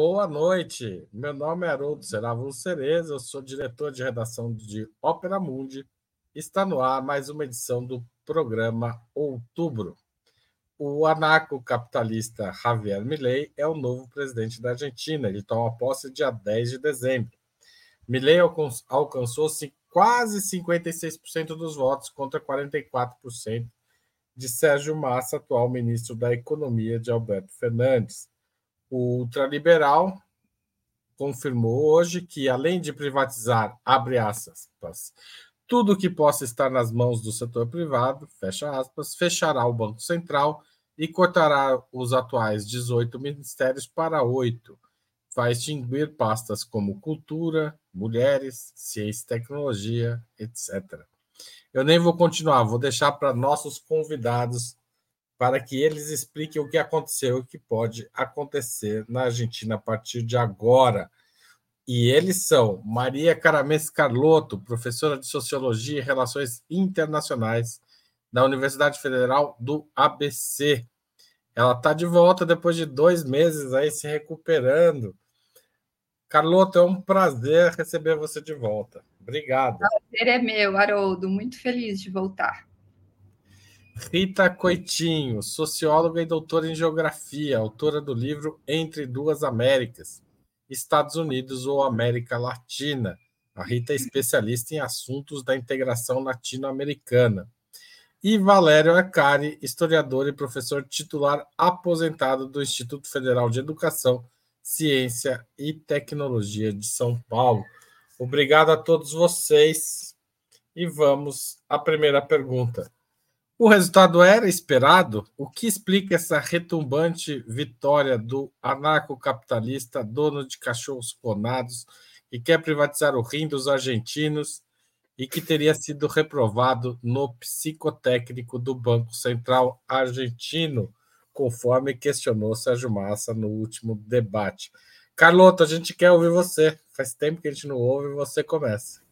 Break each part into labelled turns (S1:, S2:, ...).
S1: Boa noite. Meu nome é Haroldo Seravo Cereza, eu sou diretor de redação de Ópera Mundi. Está no ar mais uma edição do programa Outubro. O anarcocapitalista Javier Milei é o novo presidente da Argentina. Ele toma posse dia 10 de dezembro. Milei alcançou quase 56% dos votos contra 44% de Sérgio Massa, atual ministro da Economia de Alberto Fernandes. O ultraliberal confirmou hoje que, além de privatizar, abre aspas, tudo que possa estar nas mãos do setor privado, fecha aspas, fechará o Banco Central e cortará os atuais 18 ministérios para oito. Vai extinguir pastas como cultura, mulheres, ciência e tecnologia, etc. Eu nem vou continuar, vou deixar para nossos convidados para que eles expliquem o que aconteceu e o que pode acontecer na Argentina a partir de agora. E eles são Maria Caramês Carlotto, professora de Sociologia e Relações Internacionais da Universidade Federal do ABC. Ela está de volta depois de dois meses aí se recuperando. Carlotto, é um prazer receber você de volta. Obrigado. O
S2: prazer é meu, Haroldo. Muito feliz de voltar.
S1: Rita Coitinho, socióloga e doutora em geografia, autora do livro Entre Duas Américas, Estados Unidos ou América Latina. A Rita é especialista em assuntos da integração latino-americana. E Valério Acari, historiador e professor titular aposentado do Instituto Federal de Educação, Ciência e Tecnologia de São Paulo. Obrigado a todos vocês. E vamos à primeira pergunta. O resultado era esperado? O que explica essa retumbante vitória do anarcocapitalista, dono de cachorros clonados, que quer privatizar o rim dos argentinos e que teria sido reprovado no psicotécnico do Banco Central argentino, conforme questionou Sérgio Massa no último debate. Carlota, a gente quer ouvir você. Faz tempo que a gente não ouve, você começa.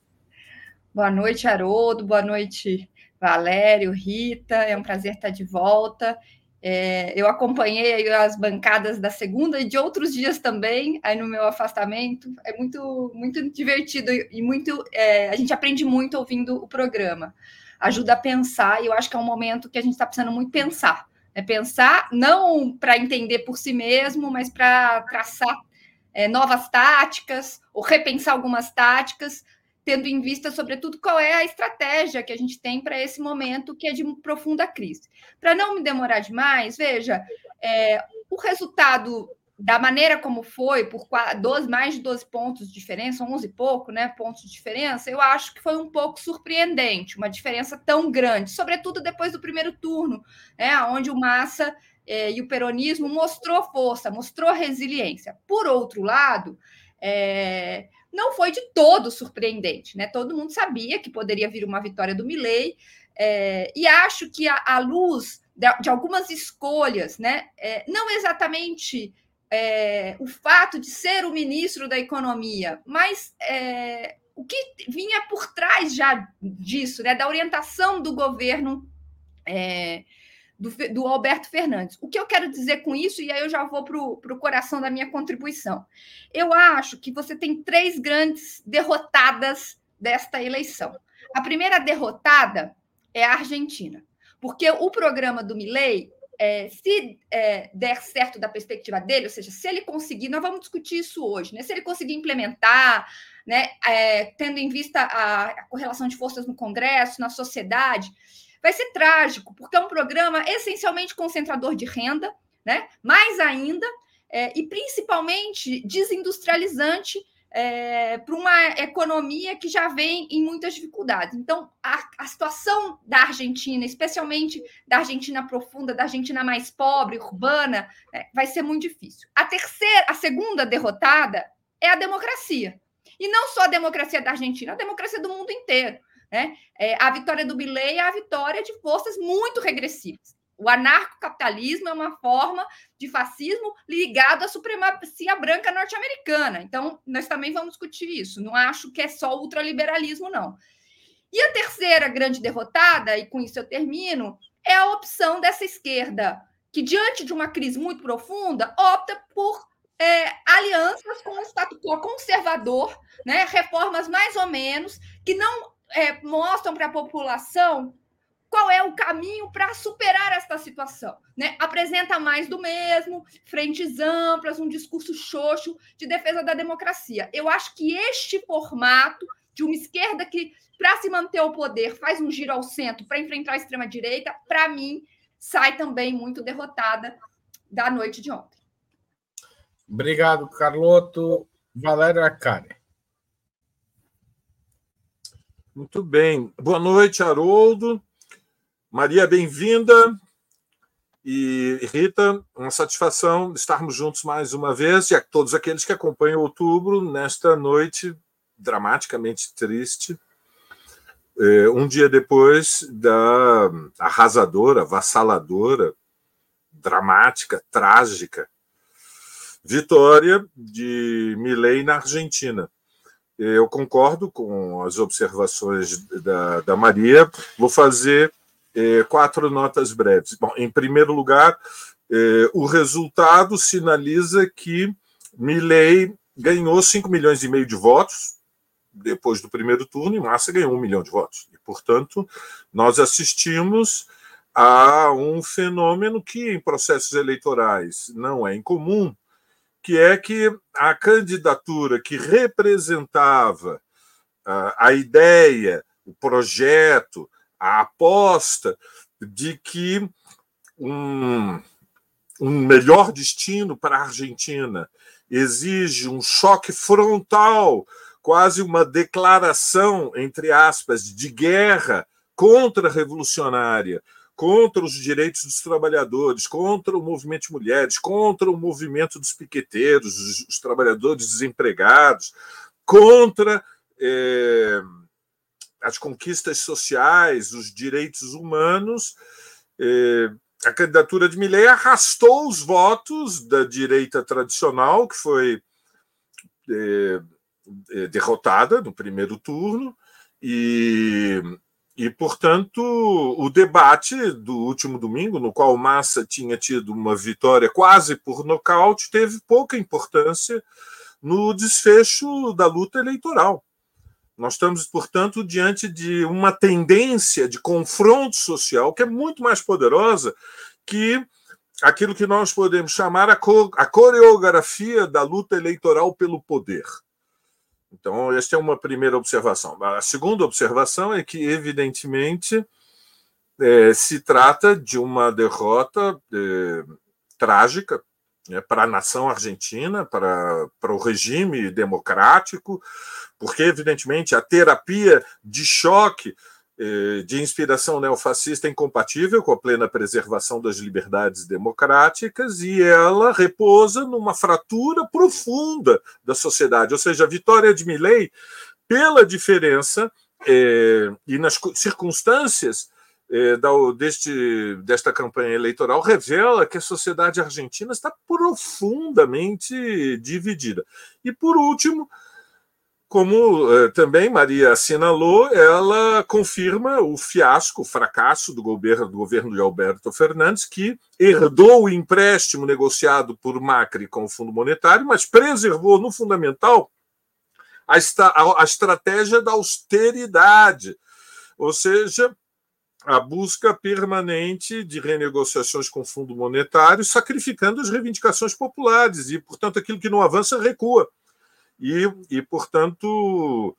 S2: Boa noite, Haroldo. Boa noite, Valério, Rita, é um prazer estar de volta. É, eu acompanhei as bancadas da segunda e de outros dias também, aí no meu afastamento. É muito, muito divertido e muito. É, a gente aprende muito ouvindo o programa. Ajuda a pensar, e eu acho que é um momento que a gente está precisando muito pensar. É pensar não para entender por si mesmo, mas para traçar é, novas táticas ou repensar algumas táticas tendo em vista, sobretudo, qual é a estratégia que a gente tem para esse momento que é de profunda crise. Para não me demorar demais, veja, é, o resultado da maneira como foi, por 12, mais de 12 pontos de diferença, 11 e pouco, né, pontos de diferença, eu acho que foi um pouco surpreendente, uma diferença tão grande, sobretudo depois do primeiro turno, né, onde o Massa é, e o peronismo mostrou força, mostrou resiliência. Por outro lado, é, não foi de todo surpreendente, né? Todo mundo sabia que poderia vir uma vitória do Milley, é, e acho que a, a luz de, de, algumas escolhas, né? É, não exatamente é, o fato de ser o ministro da Economia, mas é, o que vinha por trás já disso, né? Da orientação do governo. É, do, do, Alberto Fernandes. O que eu quero dizer com isso, e aí eu já vou para o coração da minha contribuição. Eu acho que você tem três grandes derrotadas desta eleição. A primeira derrotada é a Argentina, porque o programa do Milley, é, se é, der certo da perspectiva dele, ou seja, se ele conseguir, nós vamos discutir isso hoje, né? Se ele conseguir implementar, né, é, tendo em vista a, a correlação de forças no Congresso, na sociedade, vai ser trágico, porque é um programa essencialmente concentrador de renda, né? mais ainda, é, e principalmente desindustrializante é, para uma economia que já vem em muitas dificuldades. Então, a, a, situação da Argentina, especialmente da Argentina profunda, da Argentina mais pobre, urbana, é, vai ser muito difícil. A terceira, a segunda derrotada é a democracia. E não só a democracia da Argentina, a democracia do mundo inteiro. Né? É, a vitória do Milley é a vitória de forças muito regressivas. O anarcocapitalismo é uma forma de fascismo ligado à supremacia branca norte-americana. Então, nós também vamos discutir isso. Não acho que é só ultraliberalismo, não. E a terceira grande derrotada, e com isso eu termino, é a opção dessa esquerda, que, diante de uma crise muito profunda, opta por é, alianças com o status quo conservador, né, reformas mais ou menos, que não é, mostram para a população qual é o caminho para superar esta situação. Né? Apresenta mais do mesmo, frentes amplas, um discurso xoxo de defesa da democracia. Eu acho que este formato de uma esquerda que, para se manter ao poder, faz um giro ao centro para enfrentar a extrema-direita, para mim, sai também muito derrotada da noite de ontem.
S1: Obrigado, Carloto. Valério Arcari.
S3: Muito bem. Boa noite, Haroldo. Maria, bem-vinda. E Rita, uma satisfação estarmos juntos mais uma vez, e a todos aqueles que acompanham outubro nesta noite dramaticamente triste, é, um dia depois da arrasadora, avassaladora, dramática, trágica vitória de Milei na Argentina. Eu concordo com as observações da, da Maria. Vou fazer é, quatro notas breves. Bom, em primeiro lugar, é, o resultado sinaliza que Milley ganhou 5 milhões e meio de votos depois do primeiro turno e Massa ganhou um milhão de votos. E, portanto, nós assistimos a um fenômeno que em processos eleitorais não é incomum, que é que a candidatura que representava a ideia, o projeto, a aposta de que um, um melhor destino para a Argentina exige um choque frontal, quase uma declaração, entre aspas, de guerra contra-revolucionária, contra os direitos dos trabalhadores, contra o movimento de mulheres, contra o movimento dos piqueteiros, os, os trabalhadores desempregados, contra. Eh, as conquistas sociais, os direitos humanos. Eh, a candidatura de Milley arrastou os votos da direita tradicional, que foi eh, eh, derrotada no primeiro turno, e, e, portanto, o debate do último domingo, no qual Massa tinha tido uma vitória quase por nocaute, teve pouca importância no desfecho da luta eleitoral. Nós estamos, portanto, diante de uma tendência de confronto social que é muito mais poderosa que aquilo que nós podemos chamar a, coreografia da luta eleitoral pelo poder. Então, esta é uma primeira observação. A segunda observação é que, evidentemente, é, se trata de uma derrota é, trágica né, para a nação argentina, para, para o regime democrático, porque, evidentemente, a terapia de choque de inspiração neofascista é incompatível com a plena preservação das liberdades democráticas e ela repousa numa fratura profunda da sociedade. Ou seja, a vitória de Milley, pela diferença eh, e nas circunstâncias eh, deste, desta campanha eleitoral, revela que a sociedade argentina está profundamente dividida. E, por último, como eh, também Maria assinalou, ela confirma o fiasco, o fracasso do governo, do governo de Alberto Fernandes, que herdou o empréstimo negociado por Macri com o Fundo Monetário, mas preservou no fundamental a, a, a estratégia da austeridade, ou seja, a busca permanente de renegociações com o Fundo Monetário, sacrificando as reivindicações populares e, portanto, aquilo que não avança recua e, e portanto,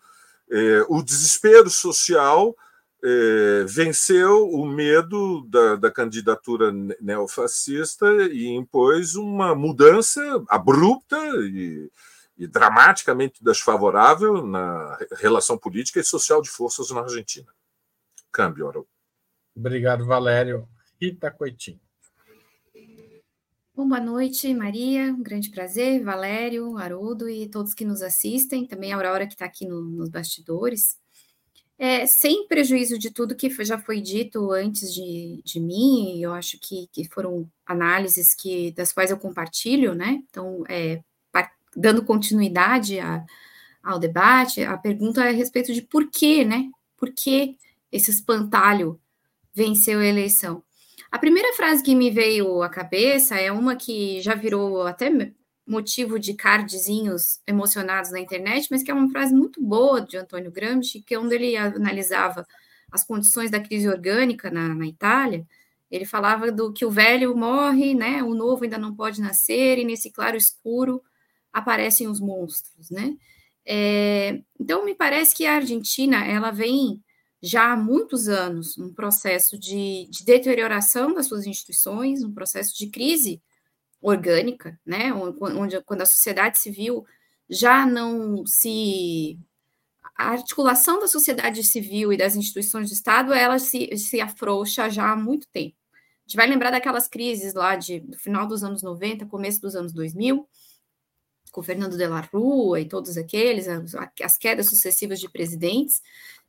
S3: é, o desespero social é, venceu o medo da, da, candidatura neofascista e impôs uma mudança abrupta e, e dramaticamente desfavorável na relação política e social de forças na Argentina. Câmbio, Oro.
S1: Obrigado, Valério. Rita Coitinho.
S4: Bom, boa noite, Maria. Um grande prazer, Valério, Haroldo e todos que nos assistem, também a Aurora que está aqui no, nos bastidores. É, sem prejuízo de tudo que já foi dito antes de, de mim, eu acho que, que foram análises que, das quais eu compartilho, né? Então, é, dando continuidade a, ao debate, a pergunta é a respeito de por quê, né? Por que esse espantalho venceu a eleição? A primeira frase que me veio à cabeça é uma que já virou até motivo de cardzinhos emocionados na internet, mas que é uma frase muito boa de Antônio Gramsci, que é onde ele analisava as condições da crise orgânica na, na Itália, ele falava do que o velho morre, né? O novo ainda não pode nascer, e nesse claro escuro aparecem os monstros, né? É, então, me parece que a Argentina ela vem já há muitos anos um processo de, de, deterioração das suas instituições, um processo de crise orgânica, né? Onde quando a sociedade civil já não se a articulação da sociedade civil e das instituições de Estado ela se, se afrouxa já há muito tempo. A gente vai lembrar daquelas crises lá de, do final dos anos 90, começo dos anos 2000, com Fernando de la Rua e todos aqueles, as, as quedas sucessivas de presidentes.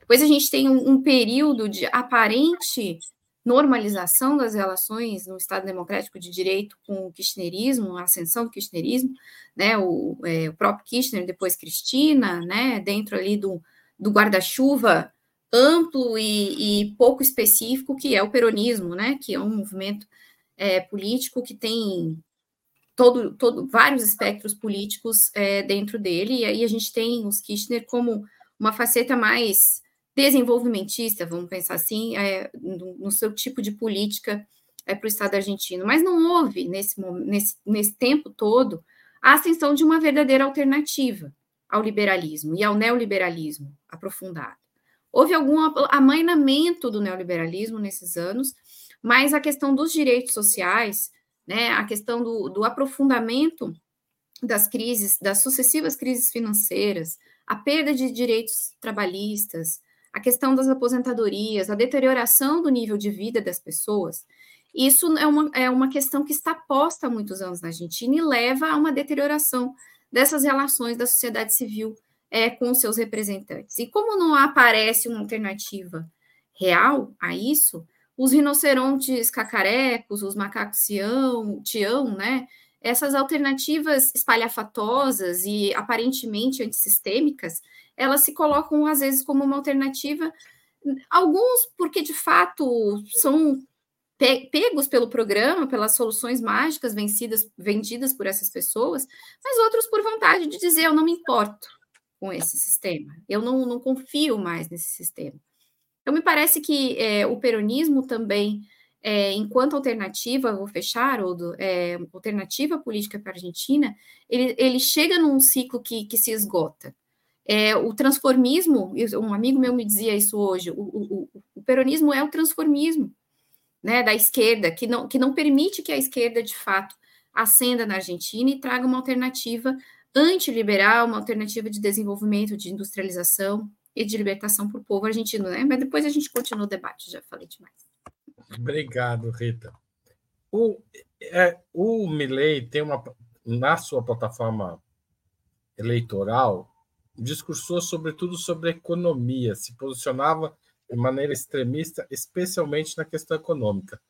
S4: Depois a gente tem um, um período de aparente normalização das relações no Estado Democrático de Direito com o kirchnerismo, a ascensão do kirchnerismo, né, o, é, o próprio Kirchner, depois Cristina, né, dentro ali do, do guarda-chuva amplo e, e, pouco específico que é o peronismo, né, que é um movimento é, político que tem todo, todo, vários espectros políticos é, dentro dele, e aí a gente tem os Kirchner como uma faceta mais desenvolvimentista, vamos pensar assim, é, no, no, seu tipo de política é, para o Estado argentino. Mas não houve, nesse, nesse, nesse tempo todo, a ascensão de uma verdadeira alternativa ao liberalismo e ao neoliberalismo aprofundado. Houve algum amainamento do neoliberalismo nesses anos, mas a questão dos direitos sociais né, a questão do, do aprofundamento das crises, das sucessivas crises financeiras, a perda de direitos trabalhistas, a questão das aposentadorias, a deterioração do nível de vida das pessoas, isso é uma, é uma questão que está posta há muitos anos na Argentina e leva a uma deterioração dessas relações da sociedade civil é, com seus representantes. E como não aparece uma alternativa real a isso, os rinocerontes cacarecos, os macacos tião, tião, né? Essas alternativas espalhafatosas e aparentemente antissistêmicas, elas se colocam às vezes como uma alternativa, alguns porque de fato são pegos pelo programa, pelas soluções mágicas vencidas, vendidas por essas pessoas, mas outros por vontade de dizer eu não me importo com esse sistema, eu não, não confio mais nesse sistema. Então, me parece que é, o peronismo também, é, enquanto alternativa, vou fechar, Odo, é, alternativa política para a Argentina, ele, ele chega num ciclo que, que se esgota. É, o transformismo, um amigo meu me dizia isso hoje, o, o, o peronismo é o transformismo né, da esquerda, que não, que não permite que a esquerda, de fato, ascenda na Argentina e traga uma alternativa antiliberal, uma alternativa de desenvolvimento, de industrialização, e de libertação para o povo argentino, né? Mas depois a gente continua o debate, já falei demais.
S1: Obrigado, Rita. O, é, o Milley tem uma na sua plataforma eleitoral discursou sobretudo sobre economia, se posicionava de maneira extremista, especialmente na questão econômica.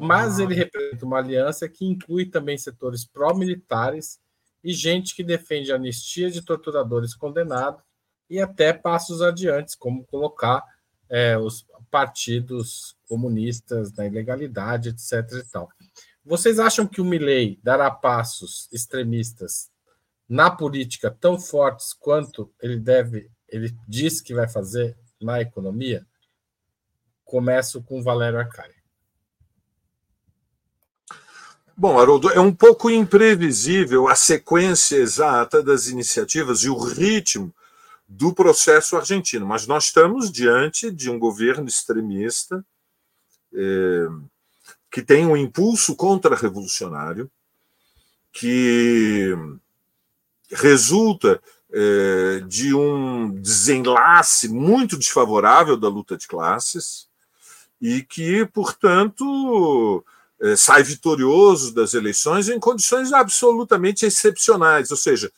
S1: Mas ele representa uma aliança que inclui também setores pró-militares e gente que defende anistia de torturadores condenados e até passos adiantes, como colocar é, os partidos comunistas na ilegalidade, etc. E tal. Vocês acham que o Milley dará passos extremistas na política tão fortes quanto ele deve, ele diz que vai fazer na economia? Começo com Valério Arcari.
S3: Bom, Haroldo, é um pouco imprevisível a sequência exata das iniciativas e o ritmo do processo argentino. Mas nós estamos diante de um governo extremista é, que tem um impulso contra-revolucionário, que resulta é, de um desenlace muito desfavorável da luta de classes e que, portanto, é, sai vitorioso das eleições em condições absolutamente excepcionais, ou seja,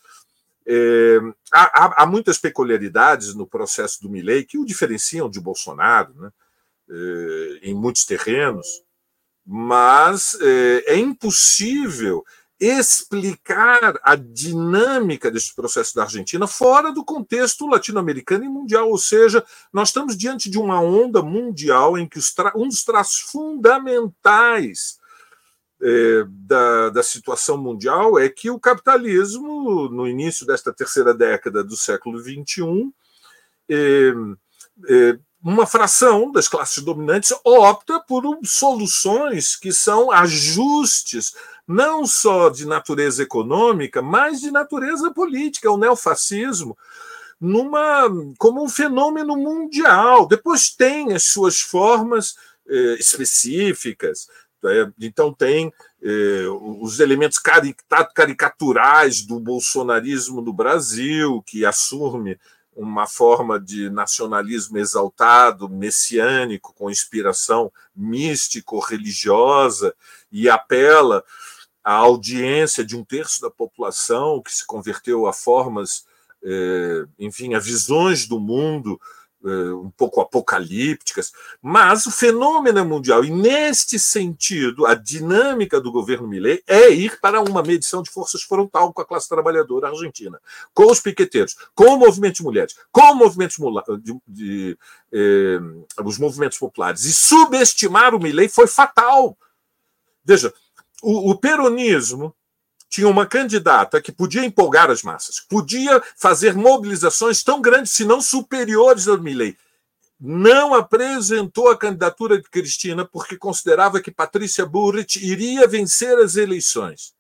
S3: é, há, há, muitas peculiaridades no processo do Milley que o diferenciam de Bolsonaro, né, em muitos terrenos, mas é, é, impossível explicar a dinâmica desse processo da Argentina fora do contexto latino-americano e mundial, ou seja, nós estamos diante de uma onda mundial em que um dos traços fundamentais é, da, da situação mundial é que o capitalismo, no início desta terceira década do século XXI, é, é, uma fração das classes dominantes opta por soluções que são ajustes não só de natureza econômica, mas de natureza política, o neofascismo, numa como um fenômeno mundial. Depois tem as suas formas eh, específicas, é, então tem eh, os elementos caricaturais do bolsonarismo no Brasil, que assume uma forma de nacionalismo exaltado, messiânico, com inspiração místico-religiosa, e apela à audiência de um terço da população que se converteu a formas, eh, enfim, a visões do mundo um pouco apocalípticas, mas o fenômeno é mundial. E, neste sentido, a dinâmica do governo Milei é ir para uma medição de forças frontal com a classe trabalhadora argentina, com os piqueteiros, com o movimento de mulheres, com o movimento de, de eh, os movimentos populares. E subestimar o Milei foi fatal. Veja, o, o peronismo tinha uma candidata que podia empolgar as massas, podia fazer mobilizações tão grandes, se não superiores ao Milley. Não apresentou a candidatura de Cristina porque considerava que Patrícia Burrit iria vencer as eleições.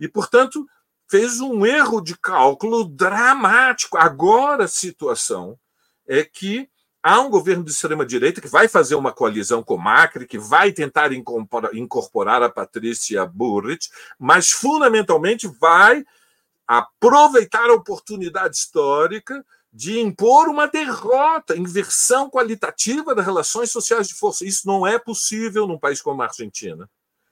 S3: E, portanto, fez um erro de cálculo dramático. Agora a situação é que há um governo de extrema-direita que vai fazer uma coalizão com Macri, que vai tentar incorporar a Patrícia Burrich, mas fundamentalmente vai aproveitar a oportunidade histórica de impor uma derrota, inversão qualitativa das relações sociais de força. Isso não é possível num país como a Argentina,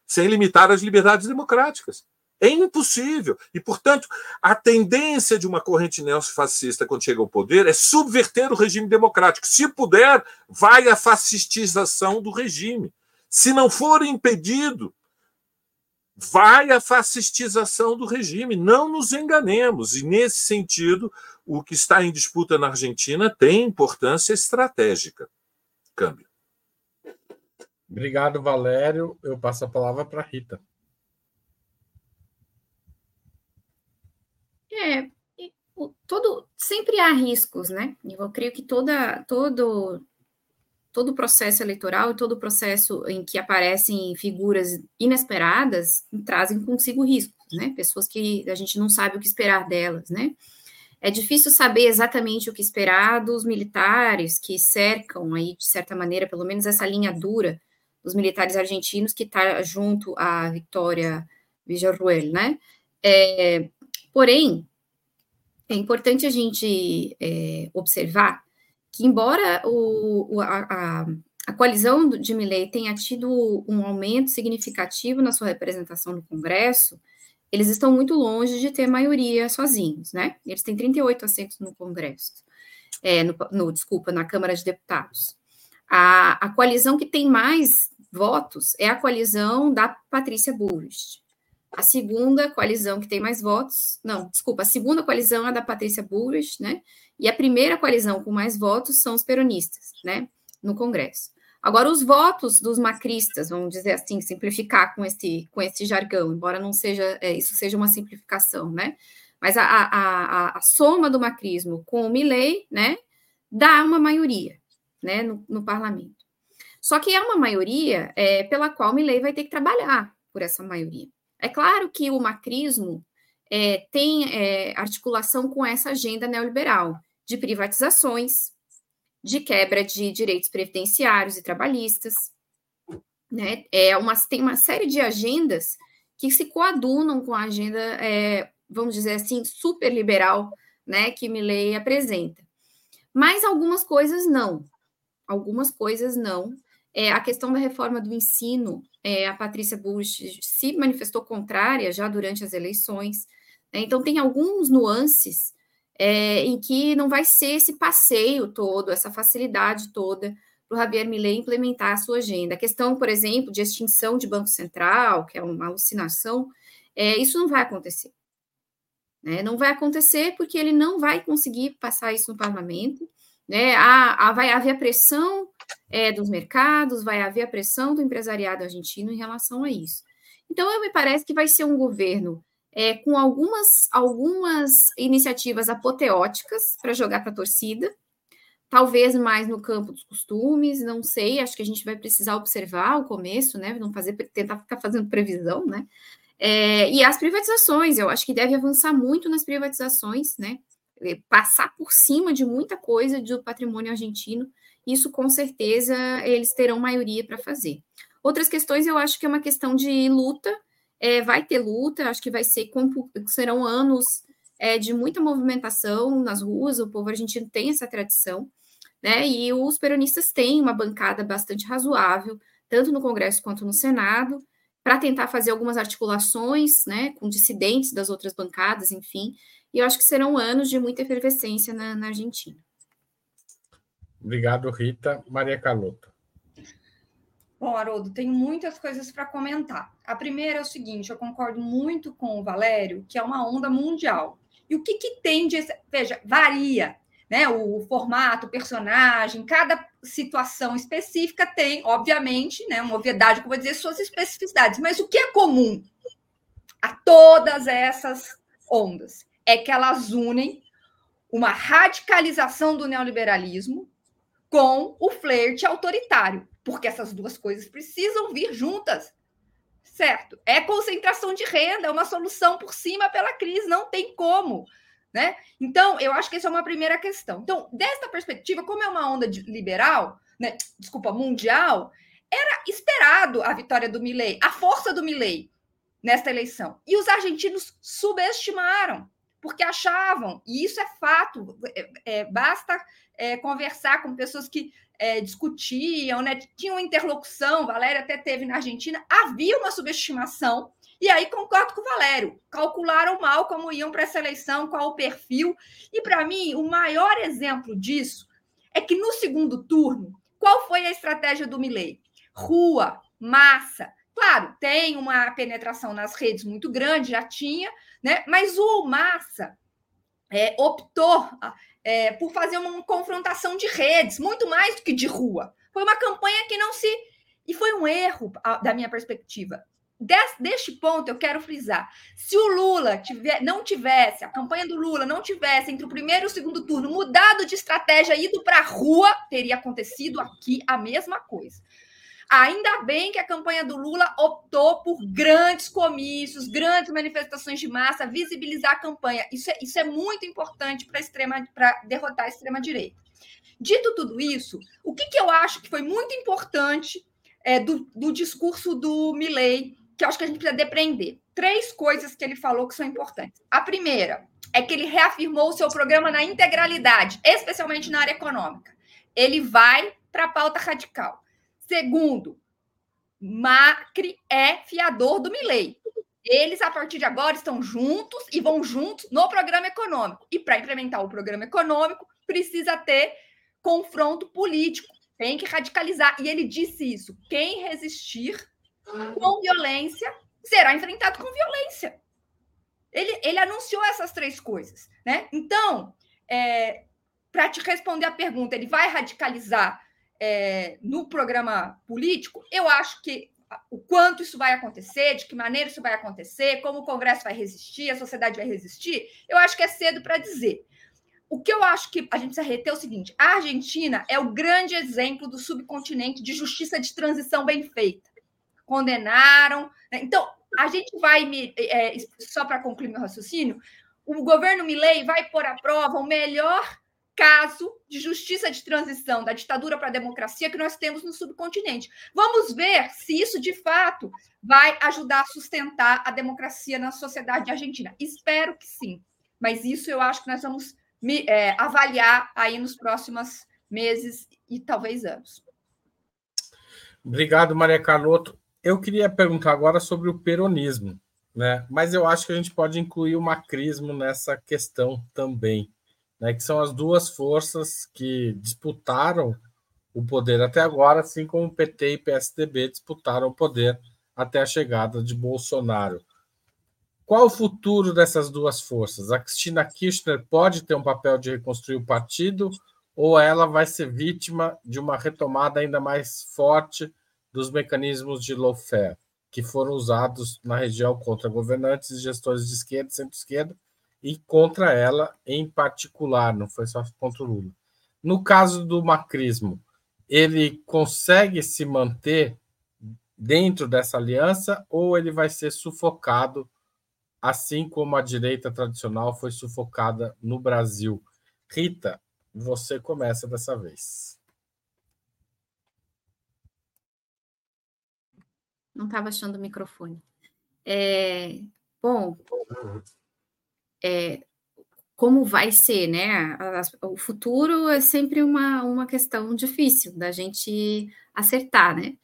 S3: sem limitar as liberdades democráticas. É impossível. E, portanto, a tendência de uma corrente neofascista, quando chega ao poder, é subverter o regime democrático. Se puder, vai a fascistização do regime. Se não for impedido, vai a fascistização do regime. Não nos enganemos. E, nesse sentido, o que está em disputa na Argentina tem importância estratégica. Câmbio.
S1: Obrigado, Valério. Eu passo a palavra para Rita.
S4: É, todo, sempre há riscos, né? Eu creio que toda, todo, todo processo eleitoral e todo processo em que aparecem figuras inesperadas trazem consigo riscos, né? Pessoas que a gente não sabe o que esperar delas, né? É difícil saber exatamente o que esperar dos militares que cercam aí, de certa maneira, pelo menos essa linha dura dos militares argentinos que está junto à Vitória Villarruel, né? É, porém, é importante a gente é, observar que, embora o, a, a, a, coalizão de Milley tenha tido um aumento significativo na sua representação no Congresso, eles estão muito longe de ter maioria sozinhos, né? Eles têm 38 assentos no Congresso, é, no, no, desculpa, na Câmara de Deputados. A, a coalizão que tem mais votos é a coalizão da Patrícia Bullrich, a segunda coalizão que tem mais votos, não, desculpa, a segunda coalizão é da Patrícia Bullrich, né? E a primeira coalizão com mais votos são os peronistas, né? No Congresso. Agora, os votos dos macristas, vamos dizer assim, simplificar com esse, com esse jargão, embora não seja, é, isso seja uma simplificação, né? Mas a, a, a, a soma do macrismo com o Milley, né, dá uma maioria, né, no, no parlamento. Só que é uma maioria é, pela qual o Milley vai ter que trabalhar por essa maioria. É claro que o macrismo é, tem é, articulação com essa agenda neoliberal de privatizações, de quebra de direitos previdenciários e trabalhistas. Né? É uma, tem uma série de agendas que se coadunam com a agenda, é, vamos dizer assim, super liberal né, que Milley apresenta. Mas algumas coisas não. Algumas coisas não. É, a questão da reforma do ensino é, a Patrícia Bush se manifestou contrária já durante as eleições. Né? Então, tem alguns nuances é, em que não vai ser esse passeio todo, essa facilidade toda para o Javier Milei implementar a sua agenda. A questão, por exemplo, de extinção de Banco Central, que é uma alucinação, é, isso não vai acontecer. Né? Não vai acontecer porque ele não vai conseguir passar isso no parlamento. Né? Há, há, vai haver pressão é, dos mercados, vai haver a pressão do empresariado argentino em relação a isso. Então, eu me parece que vai ser um governo é, com algumas, algumas iniciativas apoteóticas para jogar para a torcida, talvez mais no campo dos costumes, não sei, acho que a gente vai precisar observar o começo, né? Não fazer, tentar ficar fazendo previsão, né? É, e as privatizações, eu acho que deve avançar muito nas privatizações, né? É, passar por cima de muita coisa do patrimônio argentino, isso com certeza eles terão maioria para fazer. Outras questões eu acho que é uma questão de luta, é, vai ter luta, acho que vai ser serão anos é, de muita movimentação nas ruas, o povo argentino tem essa tradição, né? E os peronistas têm uma bancada bastante razoável, tanto no Congresso quanto no Senado, para tentar fazer algumas articulações, né, com dissidentes das outras bancadas, enfim. E eu acho que serão anos de muita efervescência na, na Argentina.
S1: Obrigado, Rita. Maria Carlota.
S2: Bom, Haroldo, tenho muitas coisas para comentar. A primeira é o seguinte: eu concordo muito com o Valério, que é uma onda mundial. E o que, que tem de. Veja, varia, né? O formato, o personagem, cada situação específica tem, obviamente, né? Uma obviedade, como vou dizer, suas especificidades. Mas o que é comum a todas essas ondas é que elas unem uma radicalização do neoliberalismo com o flerte autoritário porque essas duas coisas precisam vir juntas. Certo? É concentração de renda, é uma solução por cima pela crise, não tem como. Né? Então, eu acho que essa é uma primeira questão. Então, desta perspectiva, como é uma onda liberal, né, desculpa, mundial, era esperado a vitória do Milley, a força do Milley nesta eleição. E os argentinos subestimaram, porque achavam, e isso é fato, é, é, basta é, conversar com pessoas que é, discutiam, né? tinham interlocução, Valéria até teve na Argentina, havia uma subestimação, e aí concordo com o Valério, calcularam mal como iam para essa eleição, qual o perfil, e para mim, o maior exemplo disso é que no segundo turno, qual foi a estratégia do Milley? Rua, massa, Claro, tem uma penetração nas redes muito grande, já tinha, né? Mas o Massa é, optou é, por fazer uma confrontação de redes, muito mais do que de rua. Foi uma campanha que não se. E foi um erro, da minha perspectiva. Des, deste ponto, eu quero frisar: se o Lula tiver, não tivesse, a campanha do Lula não tivesse, entre o primeiro e o segundo turno, mudado de estratégia, ido para a rua, teria acontecido aqui a mesma coisa. Ainda bem que a campanha do Lula optou por grandes comícios, grandes manifestações de massa, visibilizar a campanha. Isso é, isso é muito importante para extrema para derrotar a extrema direita. Dito tudo isso, o que, que eu acho que foi muito importante é, do, do discurso do Milley, que eu acho que a gente precisa depreender? Três coisas que ele falou que são importantes. A primeira é que ele reafirmou o seu programa na integralidade, especialmente na área econômica. Ele vai para a pauta radical. Segundo, Macri é fiador do Milei. Eles, a partir de agora, estão juntos e vão juntos no programa econômico. E para implementar o programa econômico, precisa ter confronto político, tem que radicalizar. E ele disse isso: quem resistir com violência será enfrentado com violência. Ele, ele anunciou essas três coisas. Né? Então, é, para te responder a pergunta, ele vai radicalizar é, no programa político, eu acho que o quanto isso vai acontecer, de que maneira isso vai acontecer, como o Congresso vai resistir, a sociedade vai resistir, eu acho que é cedo para dizer. O que eu acho que a gente precisa reter é o seguinte: a Argentina é o grande exemplo do subcontinente de justiça de transição bem feita. Condenaram. Né? Então, a gente vai, é, só para concluir meu raciocínio, o governo Milley vai pôr à prova o melhor caso de justiça de transição da ditadura para a democracia que nós temos no subcontinente. Vamos ver se isso de fato vai ajudar a sustentar a democracia na sociedade argentina. Espero que sim, mas isso eu acho que nós vamos é, avaliar aí nos próximos meses e talvez anos.
S1: Obrigado, Maria Carlotto. Eu queria perguntar agora sobre o peronismo, né? Mas eu acho que a gente pode incluir o macrismo nessa questão também né, que são as duas forças que disputaram o poder até agora, assim como o PT e PSDB disputaram o poder até a chegada de Bolsonaro. Qual o futuro dessas duas forças? A Cristina Kirchner pode ter um papel de reconstruir o partido ou ela vai ser vítima de uma retomada ainda mais forte dos mecanismos de lawfare? que foram usados na região contra governantes e gestores de esquerda, centro-esquerda, e contra ela em particular, não foi só contra o Lula. No caso do macrismo, ele consegue se manter dentro dessa aliança ou ele vai ser sufocado, assim como a direita tradicional foi sufocada no Brasil? Rita, você começa dessa vez.
S4: Não estava achando o microfone. É, bom, é, como vai ser, né? O futuro é sempre uma, uma questão difícil da gente acertar, né?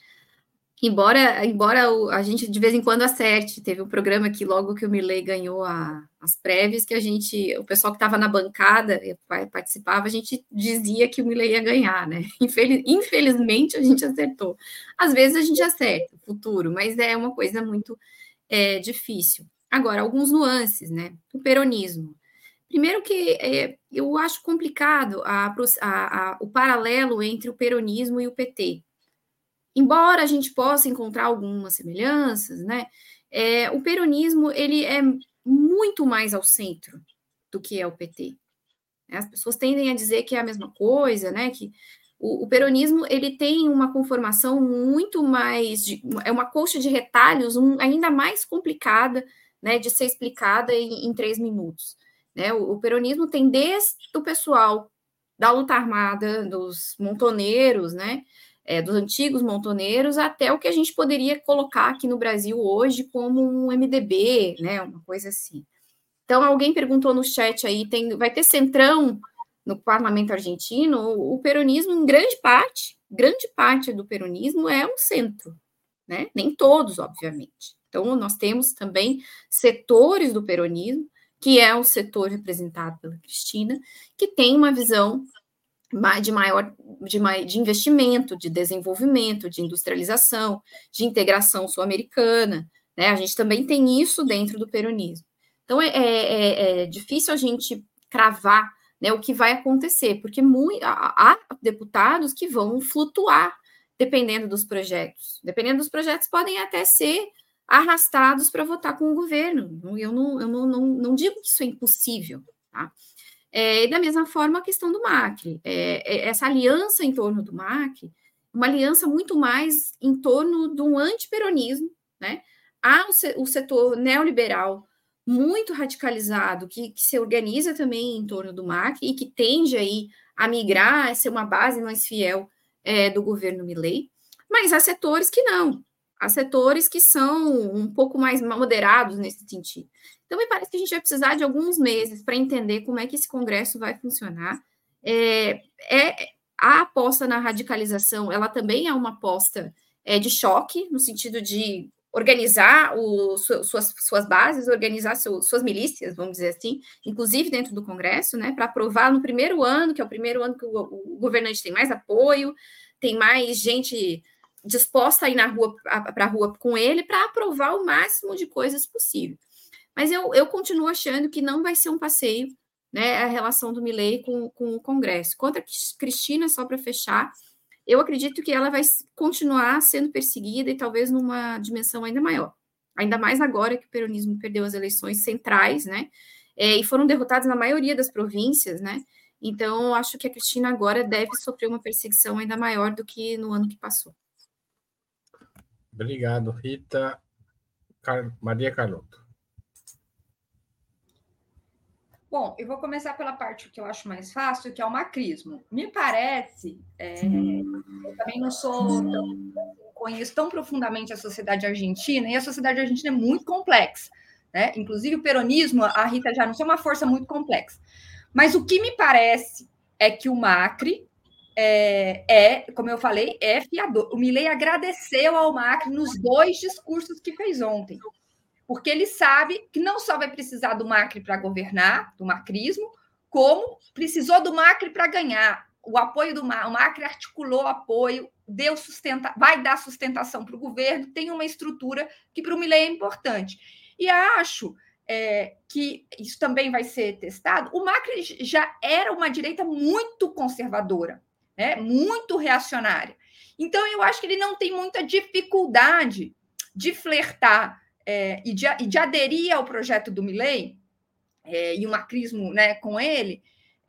S4: Embora, embora a gente de vez em quando acerte, teve um programa que logo que o Milley ganhou a, as prévias, que a gente, o pessoal que estava na bancada participava, a gente dizia que o Milley ia ganhar, né? Infeliz, infelizmente a gente acertou. Às vezes a gente acerta o futuro, mas é uma coisa muito é, difícil. Agora, alguns nuances, né? O peronismo. Primeiro que é, eu acho complicado a, a, o paralelo entre o peronismo e o PT embora a gente possa encontrar algumas semelhanças, né, é, o peronismo ele é muito mais ao centro do que é o PT. As pessoas tendem a dizer que é a mesma coisa, né, que o, o peronismo ele tem uma conformação muito mais de, é uma coxa de retalhos um, ainda mais complicada, né, de ser explicada em, em três minutos. Né? O, o peronismo tem desde o pessoal da luta armada, dos montoneiros, né, é, dos antigos montoneiros até o que a gente poderia colocar aqui no Brasil hoje como um MDB, né, uma coisa assim. Então, alguém perguntou no chat aí, tem, vai ter centrão no parlamento argentino? O, peronismo, em grande parte, grande parte do peronismo é um centro, né? Nem todos, obviamente. Então, nós temos também setores do peronismo, que é o setor representado pela Cristina, que tem uma visão de maior de, de investimento, de desenvolvimento, de industrialização, de integração sul-americana. Né? A gente também tem isso dentro do peronismo. Então é, é, é, é difícil a gente cravar né, o que vai acontecer, porque muito, há, deputados que vão flutuar dependendo dos projetos. Dependendo dos projetos, podem até ser arrastados para votar com o governo. Eu não, eu não, não, não digo que isso é impossível, tá? É, da mesma forma, a questão do Macri. É, é, essa aliança em torno do Macri, uma aliança muito mais em torno de um antiperonismo, né? Há o, setor neoliberal muito radicalizado, que, que, se organiza também em torno do Macri e que tende aí a migrar, a ser uma base mais fiel é, do governo Milley, mas há setores que não, há setores que são um pouco mais moderados nesse sentido. Então, me parece que a gente vai precisar de alguns meses para entender como é que esse Congresso vai funcionar. É, é, a aposta na radicalização, ela também é uma aposta é, de choque, no sentido de organizar o, suas, suas bases, organizar suas milícias, vamos dizer assim, inclusive dentro do Congresso, né, para aprovar no primeiro ano, que é o primeiro ano que o, o governante tem mais apoio, tem mais gente disposta a ir na rua para a rua com ele para aprovar o máximo de coisas possível. Mas eu, eu continuo achando que não vai ser um passeio né, a relação do Milley com, com o Congresso. Contra a Cristina, só para fechar, eu acredito que ela vai continuar sendo perseguida e talvez numa dimensão ainda maior. Ainda mais agora que o peronismo perdeu as eleições centrais, né? É, e foram derrotados na maioria das províncias, né? Então, acho que a Cristina agora deve sofrer uma perseguição ainda maior do que no ano que passou.
S1: Obrigado, Rita. Car... Maria Carlotto.
S2: Bom, eu vou começar pela parte que eu acho mais fácil, que é o macrismo. Me parece, é, eu também não sou tão, conheço tão profundamente a sociedade argentina, e a sociedade argentina é muito complexa. Né? Inclusive, o peronismo, a Rita já não é uma força muito complexa. Mas o que me parece é que o Macri é, é como eu falei, é fiador. O Milei agradeceu ao Macri nos dois discursos que fez ontem porque ele sabe que não só vai precisar do Macri para governar, do macrismo, como precisou do Macri para ganhar. O apoio do Macri, o Macri articulou apoio, deu sustenta, vai dar sustentação para o governo, tem uma estrutura que para o Milei é importante. E acho é, que isso também vai ser testado. O Macri já era uma direita muito conservadora, né? muito reacionária. Então, eu acho que ele não tem muita dificuldade de flertar é, e, de, e, de, aderir ao projeto do Milley é, e o macrismo né, com ele,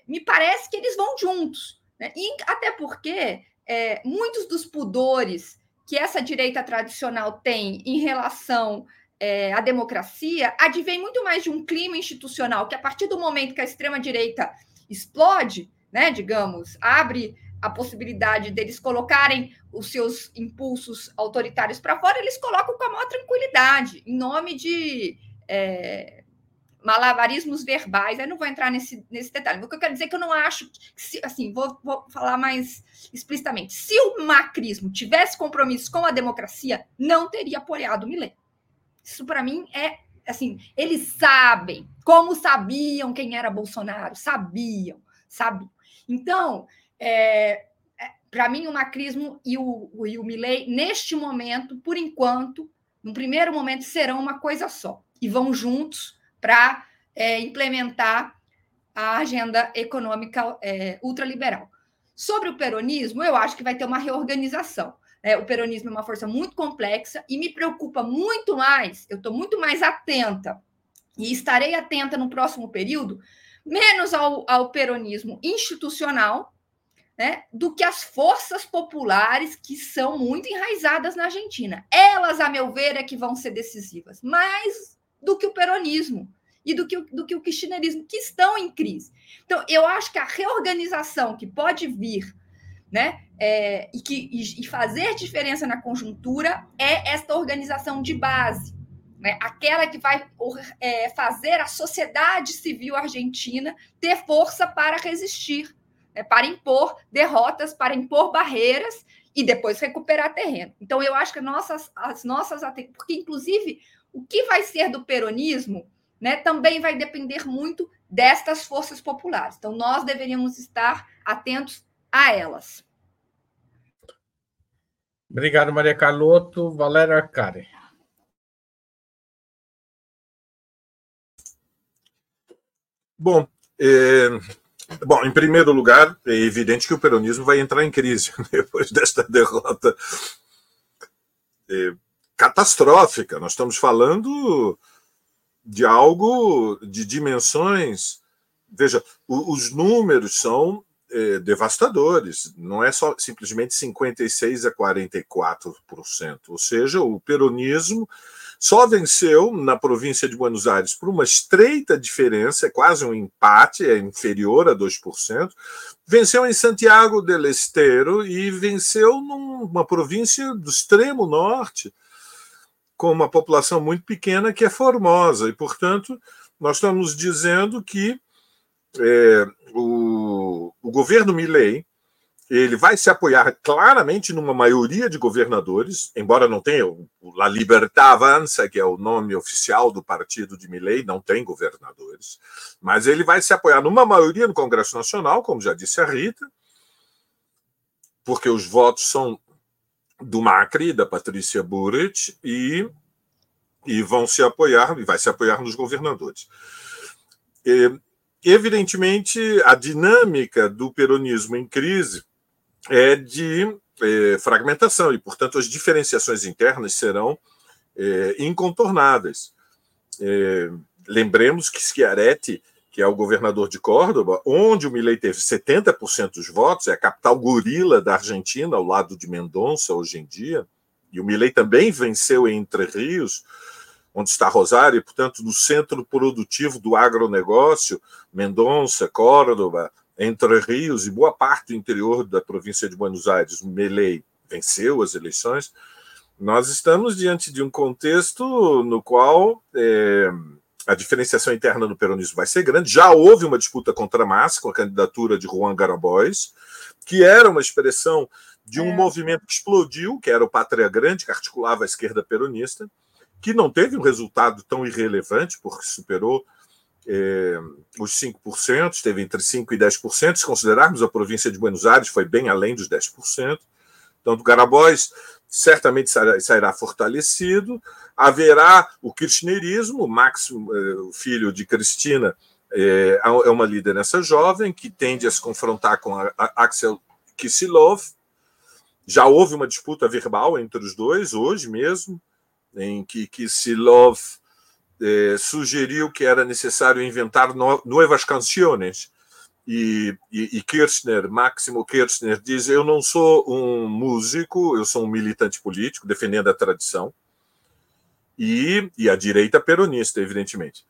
S2: me parece que eles vão juntos. Né? E até porque é, muitos dos pudores que essa direita tradicional tem em relação é, à democracia advém muito mais de um clima institucional que, a partir do momento que a extrema-direita explode, né, digamos, abre a possibilidade deles colocarem os seus impulsos autoritários para fora, eles colocam com a maior tranquilidade, em nome de é, malabarismos verbais. Aí não vou entrar nesse, nesse detalhe. O que eu quero dizer é que eu não acho, que assim, vou, vou falar mais explicitamente. Se o macrismo tivesse compromisso com a democracia, não teria apoiado o Millet. Isso, para mim, é assim, eles sabem, como sabiam quem era Bolsonaro, sabiam, sabiam. Então, é, é para mim, o macrismo e o, o, e o Milley, neste momento, por enquanto, no primeiro momento, serão uma coisa só. E vão juntos para é, implementar a agenda econômica é, ultraliberal. Sobre o peronismo, eu acho que vai ter uma reorganização. Né? O peronismo é uma força muito complexa e me preocupa muito mais, eu estou muito mais atenta e estarei atenta no próximo período, menos ao, ao peronismo institucional, né, do que as forças populares que são muito enraizadas na Argentina. Elas, a meu ver, é que vão ser decisivas, mais do que o peronismo e do que, do que o kirchnerismo, que estão em crise. Então, eu acho que a reorganização que pode vir né, é, e, que, e, e fazer diferença na conjuntura é esta organização de base, né? aquela que vai é, fazer a sociedade civil argentina ter força para resistir, né? para impor derrotas, para impor barreiras e depois recuperar terreno. Então, eu acho que nossas, as nossas. Porque, inclusive, o que vai ser do peronismo né, também vai depender muito destas forças populares. Então, nós deveríamos estar atentos a elas.
S1: Obrigado, Maria Carlotto. Valéria Arcari.
S3: Bom, é, bom, em primeiro lugar, é evidente que o peronismo vai entrar em crise depois desta derrota é, catastrófica. Nós estamos falando de algo de dimensões. Veja, os números são é, devastadores. Não é só simplesmente 56 a 44%. Ou seja, o peronismo só venceu na província de Buenos Aires por uma estreita diferença, é quase um empate, é inferior a 2%. Venceu em Santiago del Estero e venceu numa província do extremo norte, com uma população muito pequena, que é Formosa. E, portanto, nós estamos dizendo que é, o, o governo Milley ele vai se apoiar claramente numa maioria de governadores, embora não tenha o La Libertad Avança, que é o nome oficial do partido de Milley, não tem governadores, mas ele vai se apoiar numa maioria no Congresso Nacional, como já disse a Rita, porque os votos são do Macri, da Patrícia Burrit, e, e vão se apoiar, e vai se apoiar nos governadores. E, evidentemente, a dinâmica do peronismo em crise é de é, fragmentação, e, portanto, as diferenciações internas serão é, incontornáveis. É, lembremos que Schiaretti, que é o governador de Córdoba, onde o Milei teve 70% dos votos, é a capital gorila da Argentina, ao lado de Mendonça, hoje em dia, e o Milei também venceu em Entre Rios, onde está Rosário, e, portanto, no centro produtivo do agronegócio, Mendonça, Córdoba, Entre Rios e boa parte do interior da província de Buenos Aires, Melei venceu as eleições. Nós estamos diante de um contexto no qual é, a diferenciação interna do peronismo vai ser grande. Já houve uma disputa contra a massa com a candidatura de Juan Garabóis, que era uma expressão de um é. movimento que explodiu, que era o Pátria Grande, que articulava a esquerda peronista que não teve um resultado tão irrelevante, porque superou é, os 5%, esteve entre 5% e 10%. Se considerarmos a província de Buenos Aires, foi bem além dos 10%. Então, do Garabóis certamente sairá fortalecido. Haverá o kirchnerismo, Max, eh, o filho de Cristina, é, é uma liderança jovem que tende a se confrontar com a Axel Kisilov. Já houve uma disputa verbal entre os dois, hoje mesmo, em que Kisilov eh, sugeriu que era necessário inventar no, novas canções. E, e, e, Kirchner, Máximo Kirchner, diz: Eu não sou um músico, eu sou um militante político, defendendo a tradição. E, e a direita peronista, evidentemente.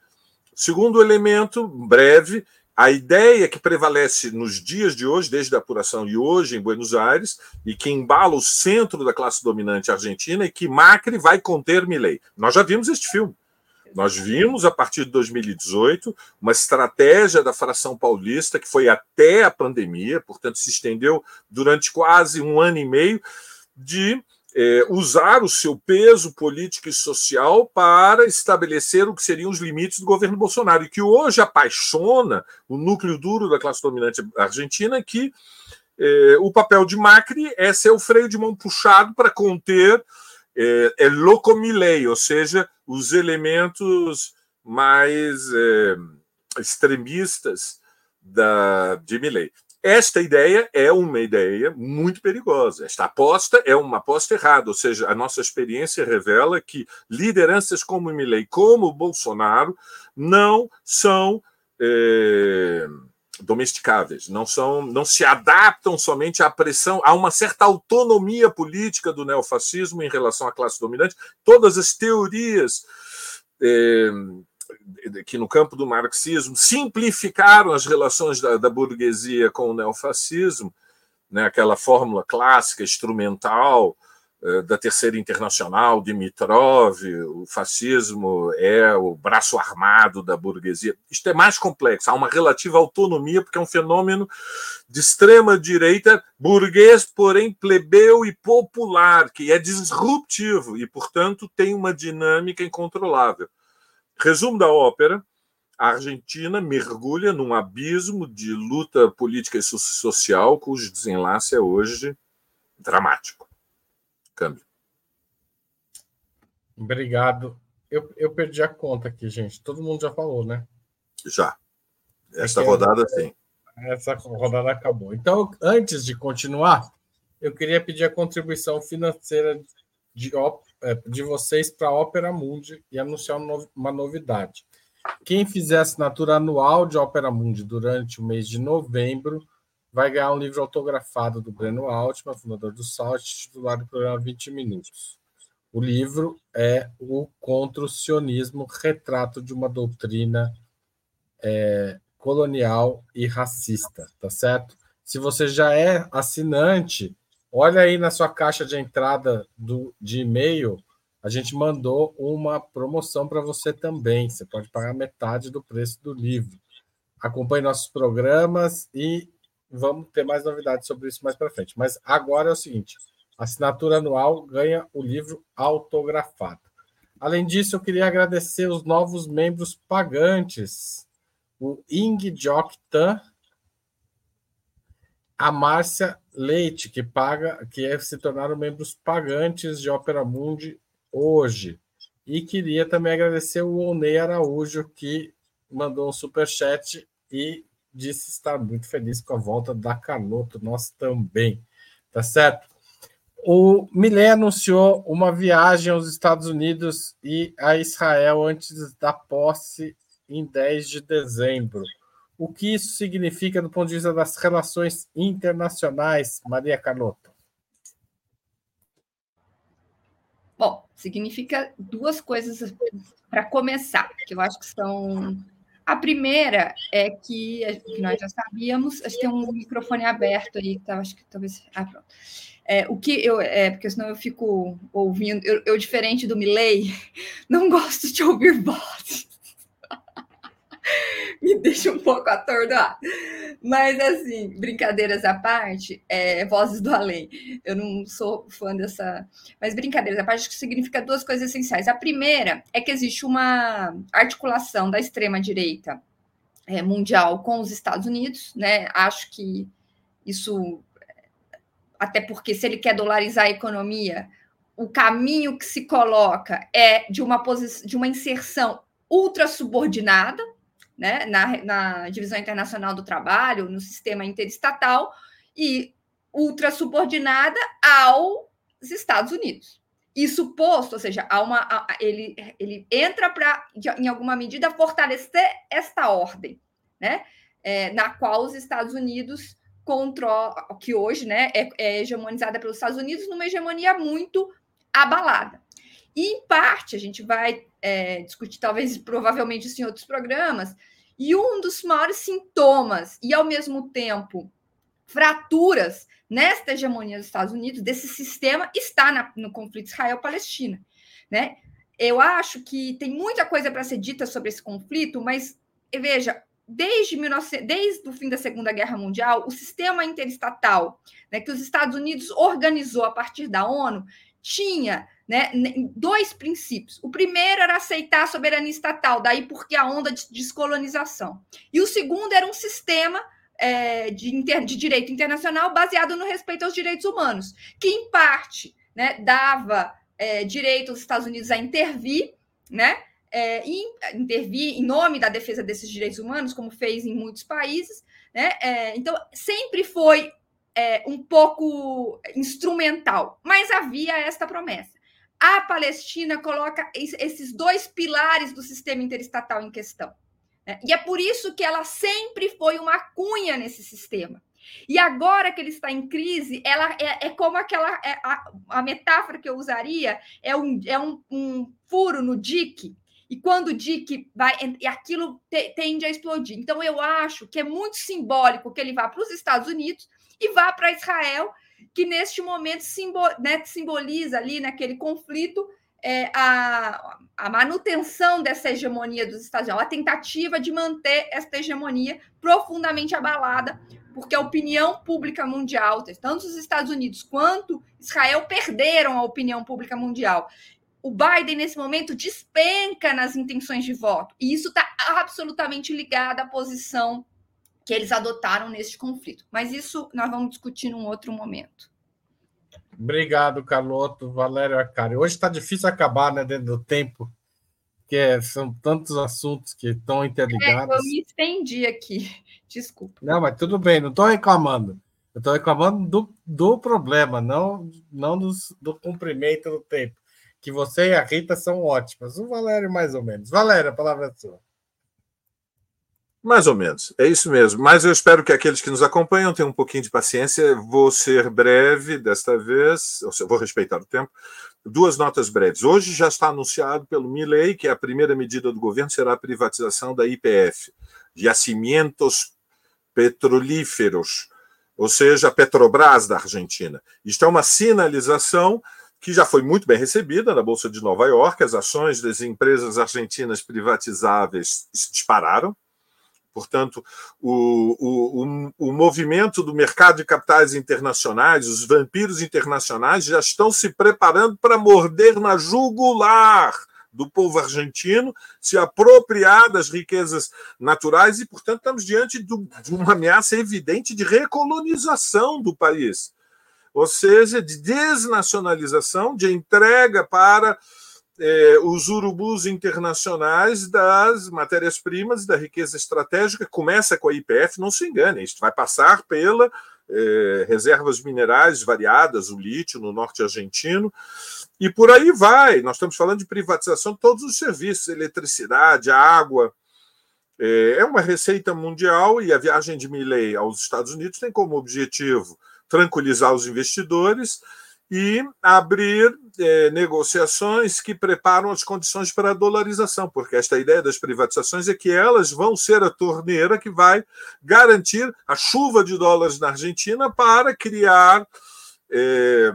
S3: Segundo elemento, breve, a ideia que prevalece nos dias de hoje, desde a apuração e hoje em Buenos Aires, e que embala o centro da classe dominante argentina, é que Macri vai conter Milei. Nós já vimos este filme. Nós vimos, a partir de 2018, uma estratégia da fração paulista que foi até a pandemia, portanto, se estendeu durante quase um ano e meio, de é, usar o seu peso político e social para estabelecer o que seriam os limites do governo Bolsonaro, e que hoje apaixona o núcleo duro da classe dominante argentina, que é, o papel de Macri é ser o freio de mão puxado para conter é, é locomilei, ou seja, os elementos mais é, extremistas da, de Milley. Esta ideia é uma ideia muito perigosa. Esta aposta é uma aposta errada, ou seja, a nossa experiência revela que lideranças como Milley, como Bolsonaro, não são é, domesticáveis, não são, não se adaptam somente à pressão, há uma certa autonomia política do neofascismo em relação à classe dominante. Todas as teorias é, que no campo do marxismo simplificaram as relações da, da burguesia com o neofascismo, né, aquela fórmula clássica, instrumental, eh, da Terceira Internacional, Dimitrov, o fascismo é o braço armado da burguesia. Isto é mais complexo, há uma relativa autonomia, porque é um fenômeno de extrema-direita, burguês, porém plebeu e popular, que é disruptivo e, portanto, tem uma dinâmica incontrolável. Resumo da ópera: a Argentina mergulha num abismo de luta política e social, cujo desenlace é hoje dramático câmbio.
S1: Obrigado. Eu, eu perdi a conta aqui, gente. Todo mundo já falou, né?
S3: Já. Esta é rodada, sim.
S1: Essa rodada acabou. Então, antes de continuar, eu queria pedir a contribuição financeira de, é, de vocês para a Opera Mundi e anunciar uma novidade. Quem fizer assinatura anual de Opera Mundi durante o mês de novembro vai ganhar um livro autografado do Breno Altman, fundador do Salt, titulado Programa 20 Minutos. O livro é o Contra o Sionismo, retrato de uma doutrina é, colonial e racista, tá certo? Se você já é assinante, olha aí na sua caixa de entrada do, de e-mail, a gente mandou uma promoção para você também. Você pode pagar metade do preço do livro. Acompanhe nossos programas e Vamos ter mais novidades sobre isso mais para frente. Mas agora é o seguinte: assinatura anual ganha o livro autografado. Além disso, eu queria agradecer os novos membros pagantes: o Ing Jok Tan, a Márcia Leite, que paga, que é, se tornaram membros pagantes de Opera Mundi hoje. E queria também agradecer o Onei Araújo, que mandou um super chat e disse estar muito feliz com a volta da Canoto, nós também, tá certo? O Millet anunciou uma viagem aos Estados Unidos e a Israel antes da posse em 10 de dezembro. O que isso significa do ponto de vista das relações internacionais, Maria Canoto?
S2: Bom, significa duas coisas para começar, que eu acho que são a primeira é que, que nós já sabíamos, acho que tem um microfone aberto aí, tá, acho que talvez. Ah, pronto. É, o que eu. É, porque senão eu fico ouvindo. Eu, eu diferente do Milley, não gosto de ouvir vozes. Me deixa um pouco atordoado. Mas, assim, brincadeiras à parte, é, vozes do além. Eu não sou fã dessa. Mas, brincadeiras à parte, acho que significa duas coisas essenciais. A primeira é que existe uma articulação da extrema-direita é, mundial com os Estados Unidos, né? Acho que isso. Até porque, se ele quer dolarizar a economia, o caminho que se coloca é de uma, de uma inserção ultra subordinada, né, na, na divisão internacional do trabalho, no sistema interestatal, e ultra subordinada aos Estados Unidos. Isso posto, ou seja, há uma, ele, ele entra para, em alguma medida, fortalecer esta ordem, né? É, na qual os Estados Unidos controlam, que hoje né, é, é hegemonizada pelos Estados Unidos, numa hegemonia muito abalada. E, em parte, a gente vai é, discutir, talvez, provavelmente, isso em outros programas, e um dos maiores sintomas, e ao mesmo tempo fraturas nesta hegemonia dos Estados Unidos, desse sistema, está na, no conflito Israel-Palestina. Né? Eu acho que tem muita coisa para ser dita sobre esse conflito, mas veja, desde, 19, desde o fim da Segunda Guerra Mundial, o sistema interestatal né, que os Estados Unidos organizou a partir da ONU tinha né, dois princípios. O primeiro era aceitar a soberania estatal, daí porque a onda de descolonização. E o segundo era um sistema é, de, inter, de direito internacional baseado no respeito aos direitos humanos, que em parte né, dava é, direito aos Estados Unidos a intervir, né, é, intervir em nome da defesa desses direitos humanos, como fez em muitos países. Né, é, então, sempre foi é, um pouco instrumental, mas havia esta promessa. A Palestina coloca esses dois pilares do sistema interestatal em questão. Né? E é por isso que ela sempre foi uma cunha nesse sistema. E agora que ele está em crise, ela é, é como aquela. É, a, a, metáfora que eu usaria é um, é um, um furo no dique. E quando o dique vai. E aquilo te, tende a explodir. Então, eu acho que é muito simbólico que ele vá para os Estados Unidos e vá para Israel, que neste momento né, simboliza ali naquele conflito é, a, a, manutenção dessa hegemonia dos Estados Unidos, a tentativa de manter essa hegemonia profundamente abalada, porque a opinião pública mundial, tanto os Estados Unidos quanto Israel, perderam a opinião pública mundial. O Biden, nesse momento, despenca nas intenções de voto, e isso está absolutamente ligado à posição que eles adotaram neste conflito. Mas isso nós vamos discutir num outro momento.
S1: Obrigado, Carloto, Valério Arcari. Hoje está difícil acabar né, dentro do tempo, porque são tantos assuntos que estão interligados. É,
S2: eu me estendi aqui, desculpa.
S1: Não, mas tudo bem, não estou reclamando. Eu estou reclamando do, do problema, não, não dos, do cumprimento do tempo. Que você e a Rita são ótimas. O Valério, mais ou menos. Valério, a palavra é sua.
S3: Mais ou menos, é isso mesmo. Mas eu espero que aqueles que nos acompanham tenham um pouquinho de paciência. Vou ser breve desta vez, ou seja, vou respeitar o tempo. Duas notas breves. Hoje já está anunciado pelo Milley que a primeira medida do governo será a privatização da IPF, Yacimientos Petrolíferos, ou seja, a Petrobras da Argentina. Isto é uma sinalização que já foi muito bem recebida na Bolsa de Nova York. As ações das empresas argentinas privatizáveis dispararam Portanto, o, o, o, movimento do mercado de capitais internacionais, os vampiros internacionais, já estão se preparando para morder na jugular do povo argentino, se apropriar das riquezas naturais e, portanto, estamos diante de uma ameaça evidente de recolonização do país, ou seja, de desnacionalização, de entrega para é, os urubus internacionais das matérias-primas da riqueza estratégica. Começa com a IPF, não se engane, isto vai passar pela é, reservas minerais variadas, o lítio no norte argentino, e por aí vai. Nós estamos falando de privatização de todos os serviços, eletricidade, água. É, é uma receita mundial e a viagem de Milley aos Estados Unidos tem como objetivo tranquilizar os investidores e abrir é, negociações que preparam as condições para a dolarização, porque esta ideia das privatizações é que elas vão ser a torneira que vai garantir a chuva de dólares na Argentina para criar é,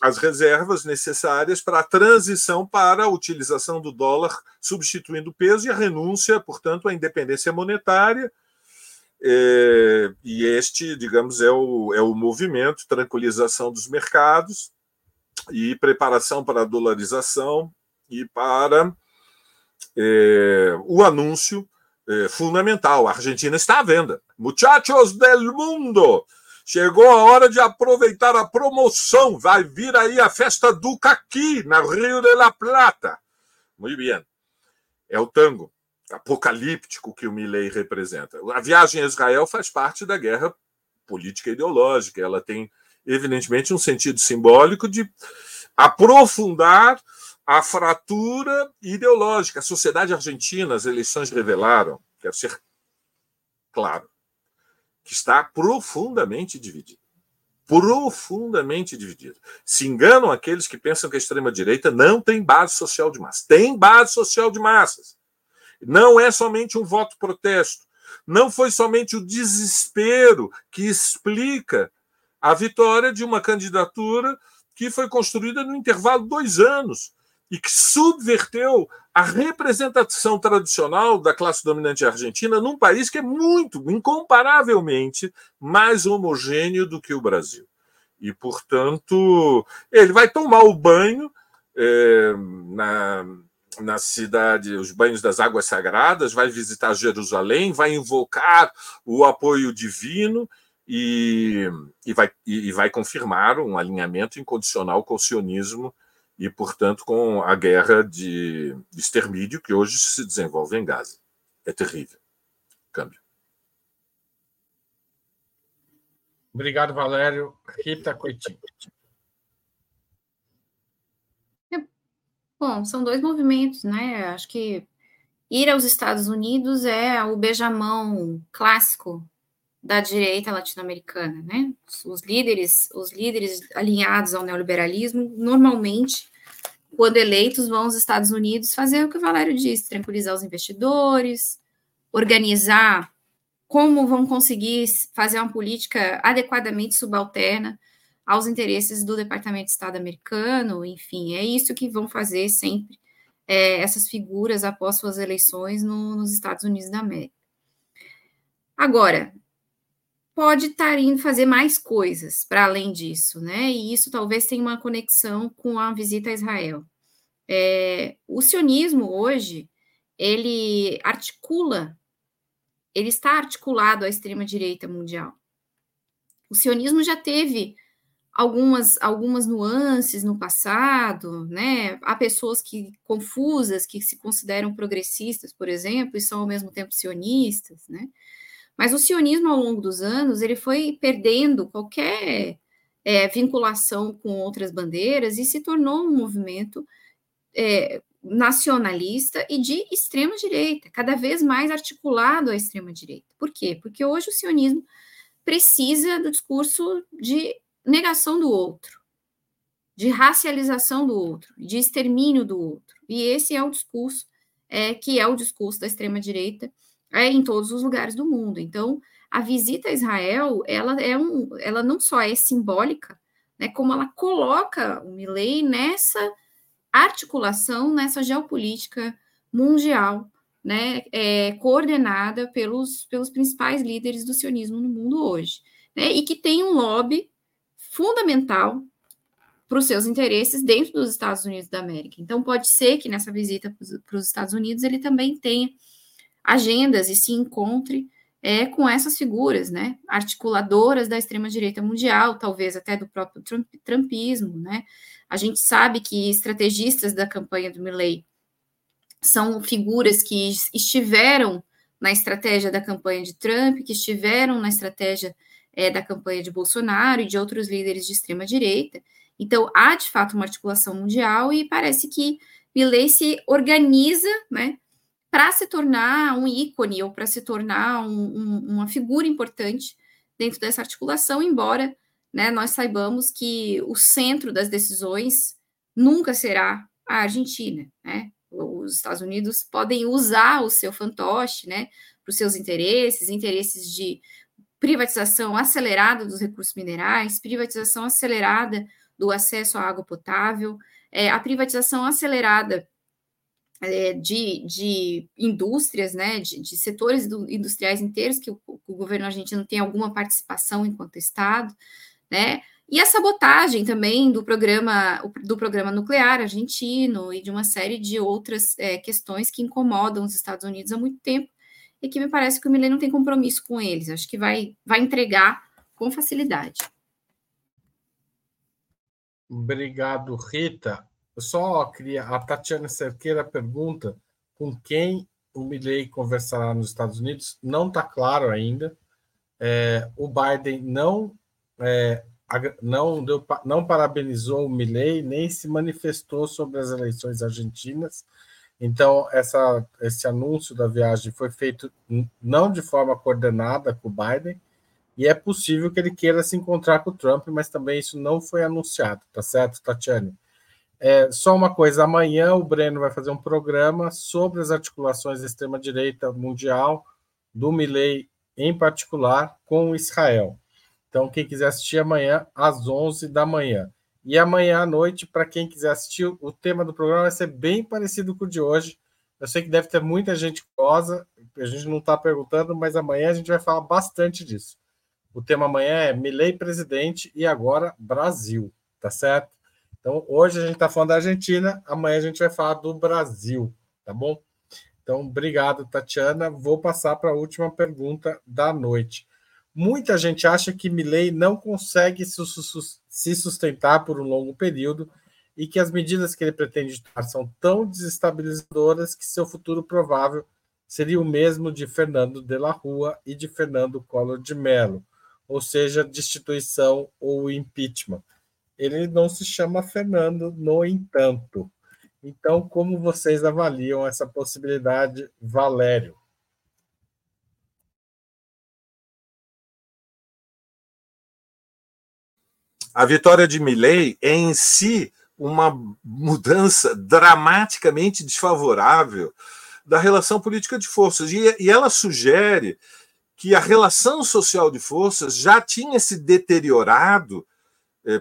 S3: as reservas necessárias para a transição para a utilização do dólar substituindo o peso e a renúncia, portanto, à independência monetária. É, e este, digamos, é o, é o movimento, tranquilização dos mercados, e preparação para a dolarização e para é, o anúncio é, fundamental. A Argentina está à venda. Muchachos del mundo! Chegou a hora de aproveitar a promoção. Vai vir aí a festa do Caqui, na Rio de la Plata. Muito bem. É o tango apocalíptico que o Milley representa. A viagem a Israel faz parte da guerra política e ideológica. Ela tem evidentemente, um sentido simbólico de aprofundar a fratura ideológica. A sociedade argentina, as eleições revelaram, quero ser claro, que está profundamente dividida. Profundamente dividida. Se enganam aqueles que pensam que a extrema-direita não tem base social de massas. Tem base social de massas. Não é somente um voto protesto. Não foi somente o desespero que explica a vitória de uma candidatura que foi construída no intervalo de dois anos e que subverteu a representação tradicional da classe dominante argentina num país que é muito, incomparavelmente, mais homogêneo do que o Brasil. E, portanto, ele vai tomar o banho é, na, na cidade, os banhos das águas sagradas, vai visitar Jerusalém, vai invocar o apoio divino e, e, vai, e vai confirmar um alinhamento incondicional com o sionismo e, portanto, com a guerra de, de extermínio que hoje se desenvolve em Gaza. É terrível. Câmbio.
S1: Obrigado, Valério. Rita Coitinho.
S4: Bom, são dois movimentos, né? Acho que ir aos Estados Unidos é o beijamão clássico da direita latino-americana, né? Os líderes, os líderes alinhados ao neoliberalismo, normalmente quando eleitos, vão aos Estados Unidos fazer o que o Valério disse: tranquilizar os investidores, organizar como vão conseguir fazer uma política adequadamente subalterna aos interesses do Departamento de Estado americano, enfim, é isso que vão fazer sempre é, essas figuras após suas eleições no, nos Estados Unidos da América. Agora, pode estar indo fazer mais coisas para além disso, né? E isso talvez tenha uma conexão com a visita a Israel. É, o sionismo hoje ele articula, ele está articulado à extrema direita mundial. O sionismo já teve algumas algumas nuances no passado, né? Há pessoas que confusas que se consideram progressistas, por exemplo, e são ao mesmo tempo sionistas, né? Mas o sionismo, ao longo dos anos, ele foi perdendo qualquer é, vinculação com outras bandeiras e se tornou um movimento é, nacionalista e de extrema direita, cada vez mais articulado à extrema direita. Por quê? Porque hoje o sionismo precisa do discurso de negação do outro, de racialização do outro, de extermínio do outro. E esse é o discurso é, que é o discurso da extrema direita é, em todos os lugares do mundo. Então, a visita a Israel, ela é um, ela não só é simbólica, né, como ela coloca o Milley nessa articulação, nessa geopolítica mundial, né, é, coordenada pelos, pelos principais líderes do sionismo no mundo hoje, né, e que tem um lobby fundamental para os seus interesses dentro dos Estados Unidos da América. Então, pode ser que nessa visita para os Estados Unidos ele também tenha agendas e se encontre é, com essas figuras, né, articuladoras da extrema-direita mundial, talvez até do próprio Trump, trumpismo, né, a gente sabe que estrategistas da campanha do Milley são figuras que estiveram na estratégia da campanha de Trump, que estiveram na estratégia é, da campanha de Bolsonaro e de outros líderes de extrema-direita, então há, de fato, uma articulação mundial e parece que Milley se organiza, né, para se tornar um ícone ou para se tornar um, um, uma figura importante dentro dessa articulação, embora né, nós saibamos que o centro das decisões nunca será a Argentina. Né? Os Estados Unidos podem usar o seu fantoche né, para os seus interesses, interesses de privatização acelerada dos recursos minerais, privatização acelerada do acesso à água potável, é, a privatização acelerada é, de, de indústrias, né, de, de setores industriais inteiros que o, o, governo argentino tem alguma participação enquanto Estado, né, e a sabotagem também do programa do programa nuclear argentino e de uma série de outras é, questões que incomodam os Estados Unidos há muito tempo e que me parece que o Milei não tem compromisso com eles. Acho que vai, vai entregar com facilidade.
S1: Obrigado, Rita. Eu só queria. A Tatiana Cerqueira pergunta com quem o Milley conversará nos Estados Unidos. Não está claro ainda. É, o Biden não é, não, deu, não parabenizou o Milley, nem se manifestou sobre as eleições argentinas. Então, essa, esse anúncio da viagem foi feito não de forma coordenada com o Biden, e é possível que ele queira se encontrar com o Trump, mas também isso não foi anunciado, tá certo, Tatiane? É, só uma coisa: amanhã o Breno vai fazer um programa sobre as articulações da extrema-direita mundial, do Milley em particular, com Israel. Então, quem quiser assistir amanhã, às 11 da manhã. E amanhã à noite, para quem quiser assistir, o tema do programa vai ser bem parecido com o de hoje. Eu sei que deve ter muita gente curiosa, a gente não está perguntando, mas amanhã a gente vai falar bastante disso. O tema amanhã é Milei presidente e agora Brasil, tá certo? Então, hoje a gente está falando da Argentina, amanhã a gente vai falar do Brasil, tá bom? Então, obrigado, Tatiana. Vou passar para a última pergunta da noite. Muita gente acha que Milley não consegue se sustentar por um longo período e que as medidas que ele pretende tomar são tão desestabilizadoras que seu futuro provável seria o mesmo de Fernando de la Rua e de Fernando Collor de Mello, ou seja, destituição ou impeachment. Ele não se chama Fernando, no entanto. Então, como vocês avaliam essa possibilidade, Valério?
S3: A vitória de Milley é em si uma mudança dramaticamente desfavorável da relação política de forças. E, ela sugere que a relação social de forças já tinha se deteriorado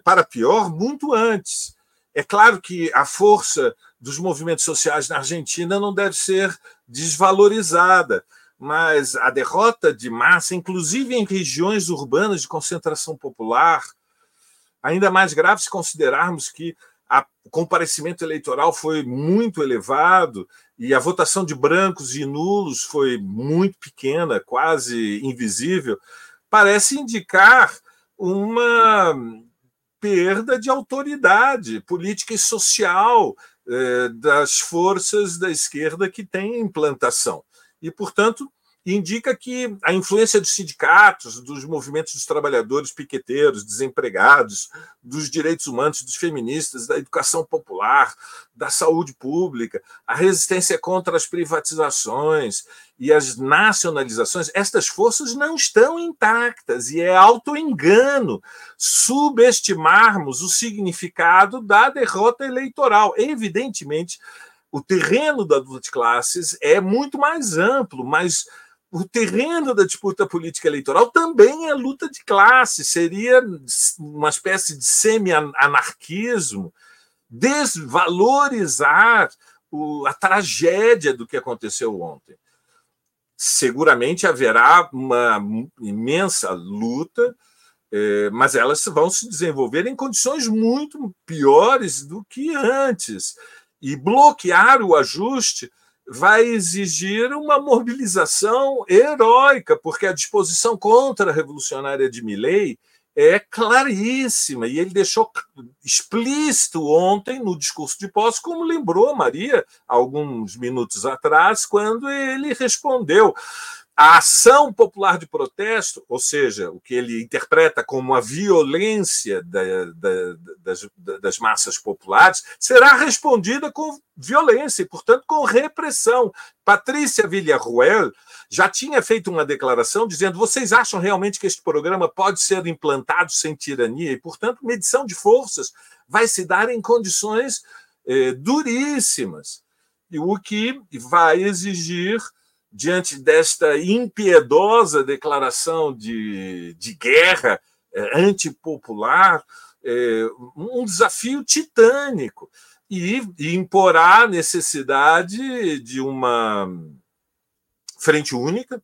S3: para pior muito antes. É claro que a força dos movimentos sociais na Argentina não deve ser desvalorizada, mas a derrota de massa, inclusive em regiões urbanas de concentração popular, Ainda mais grave se considerarmos que o comparecimento eleitoral foi muito elevado e a votação de brancos e nulos foi muito pequena, quase invisível, parece indicar uma perda de autoridade política e social eh, das forças da esquerda que têm implantação. E, portanto, indica que a influência dos sindicatos, dos movimentos dos trabalhadores piqueteiros, desempregados, dos direitos humanos, dos feministas, da educação popular, da saúde pública, a resistência contra as privatizações e as nacionalizações, estas forças não estão intactas e é autoengano subestimarmos o significado da derrota eleitoral. Evidentemente, o terreno da luta de classes é muito mais amplo, mas o terreno da disputa política eleitoral também é luta de classe, seria uma espécie de semi-anarquismo, desvalorizar o, a tragédia do que aconteceu ontem. Seguramente haverá uma imensa luta, eh, mas elas vão se desenvolver em condições muito piores do que antes. E bloquear o ajuste vai exigir uma mobilização heróica, porque a disposição contra-revolucionária de Milley é claríssima, e ele deixou explícito ontem no discurso de posse, como lembrou Maria alguns minutos atrás, quando ele respondeu a ação popular de protesto, ou seja, o que ele interpreta como a violência da, da, das, das, massas populares, será respondida com violência e, portanto, com repressão. Patrícia Villarruel já tinha feito uma declaração dizendo: vocês acham realmente que este programa pode ser implantado sem tirania? E, portanto, medição de forças vai se dar em condições eh, duríssimas, o que vai exigir diante desta impiedosa declaração de, de guerra é, antipopular, é, um desafio titânico e, e imporá a necessidade de uma frente única,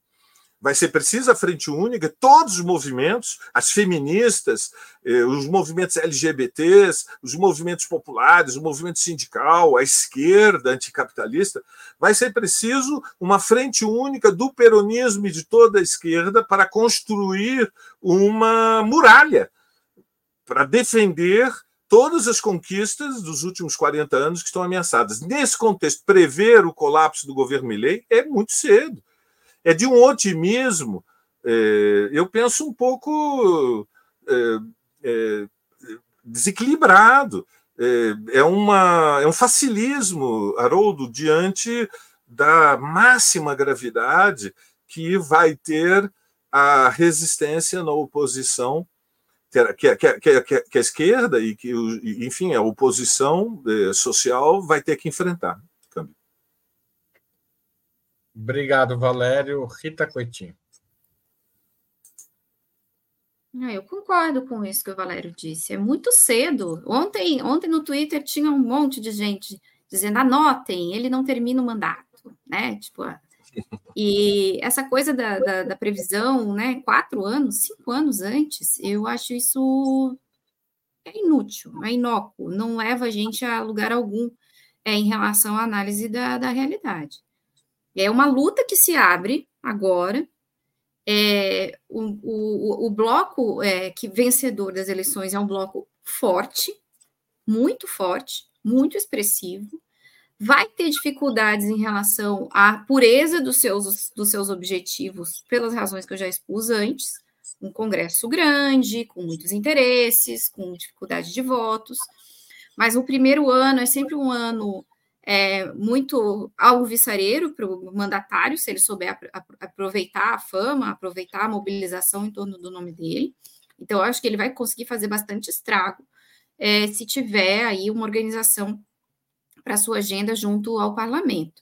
S3: vai ser precisa a frente única, todos os movimentos, as feministas, eh, os movimentos LGBTs, os movimentos populares, o movimento sindical, a esquerda anticapitalista, vai ser preciso uma frente única do peronismo e de toda a esquerda para construir uma muralha para defender todas as conquistas dos últimos 40 anos que estão ameaçadas. Nesse contexto, prever o colapso do governo Milley é muito cedo é de um otimismo. É, eu penso um pouco é, é, desequilibrado. É, é, uma, é um facilismo, Haroldo, diante da máxima gravidade que vai ter a resistência na oposição, que, que, que, que a esquerda e que, enfim, a oposição social vai ter que enfrentar.
S1: Obrigado, Valério. Rita Coitinho.
S4: Ah, eu concordo com isso que o Valério disse. É muito cedo. Ontem, ontem no Twitter tinha um monte de gente dizendo: anotem, ele não termina o mandato, né? Tipo, e essa coisa da, da, da, previsão, né? Quatro anos, cinco anos antes, eu acho isso é inútil, é inócuo, não leva a gente a lugar algum é, em relação à análise da, da realidade. É uma luta que se abre agora. É, o, o, o bloco é, que vencedor das eleições é um bloco forte, muito forte, muito expressivo, vai ter dificuldades em relação à pureza dos seus, dos seus objetivos, pelas razões que eu já expus antes, um congresso grande, com muitos interesses, com dificuldade de votos, mas o primeiro ano é sempre um ano é, muito alvissareiro para o mandatário, se ele souber aproveitar a fama, aproveitar a mobilização em torno do nome dele. Então, eu acho que ele vai conseguir fazer bastante estrago é, se tiver aí uma organização para sua agenda junto ao parlamento.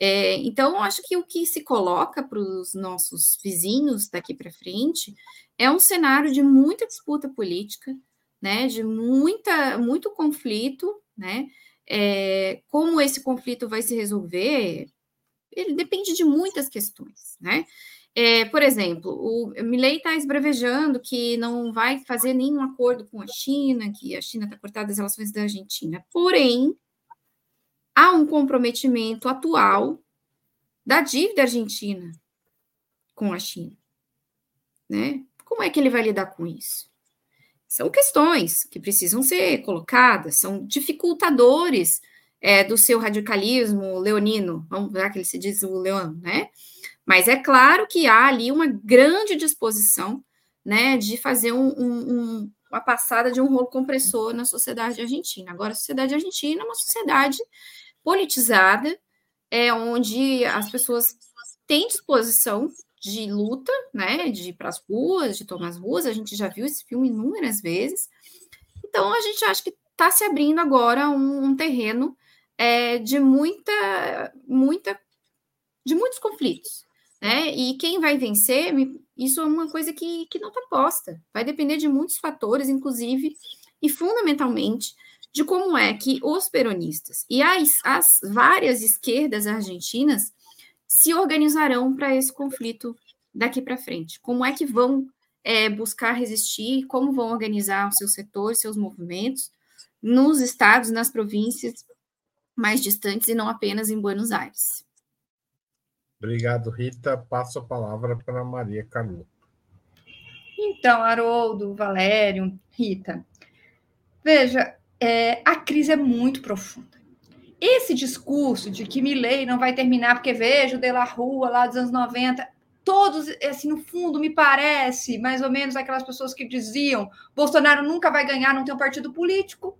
S4: É, então, acho que o que se coloca para os nossos vizinhos daqui para frente é um cenário de muita disputa política, né, de muita, muito conflito, né, é, como esse conflito vai se resolver, ele depende de muitas questões, né? É, por exemplo, o Milley está esbravejando que não vai fazer nenhum acordo com a China, que a China está cortada das relações da Argentina. Porém, há um comprometimento atual da dívida argentina com a China. Né? Como é que ele vai lidar com isso? São questões que precisam ser colocadas, são dificultadores é, do seu radicalismo leonino, vamos ver que ele se diz o leão, né? Mas é claro que há ali uma grande disposição né, de fazer um, um, uma passada de um rolo compressor na sociedade argentina. Agora, a sociedade argentina é uma sociedade politizada, é onde as pessoas têm disposição de luta, né, de ir para as ruas, de tomar as ruas. A gente já viu esse filme inúmeras vezes. Então, a gente acha que está se abrindo agora um, um terreno é, de muita, muita, de muitos conflitos, né? E quem vai vencer, isso é uma coisa que, que não está posta. Vai depender de muitos fatores, inclusive e fundamentalmente de como é que os peronistas e as, as várias esquerdas argentinas se organizarão para esse conflito daqui para frente. Como é que vão é, buscar resistir, como vão organizar os seus setores, seus movimentos nos estados, nas províncias mais distantes e não apenas em Buenos Aires.
S1: Obrigado, Rita. Passo a palavra para Maria Canuto.
S2: Então, Haroldo, Valério, Rita, veja, é, a crise é muito profunda. Esse discurso de que Milley não vai terminar porque vejo de la Rua lá dos anos 90, todos, assim, no fundo, me parece mais ou menos aquelas pessoas que diziam Bolsonaro nunca vai ganhar, não tem um partido político,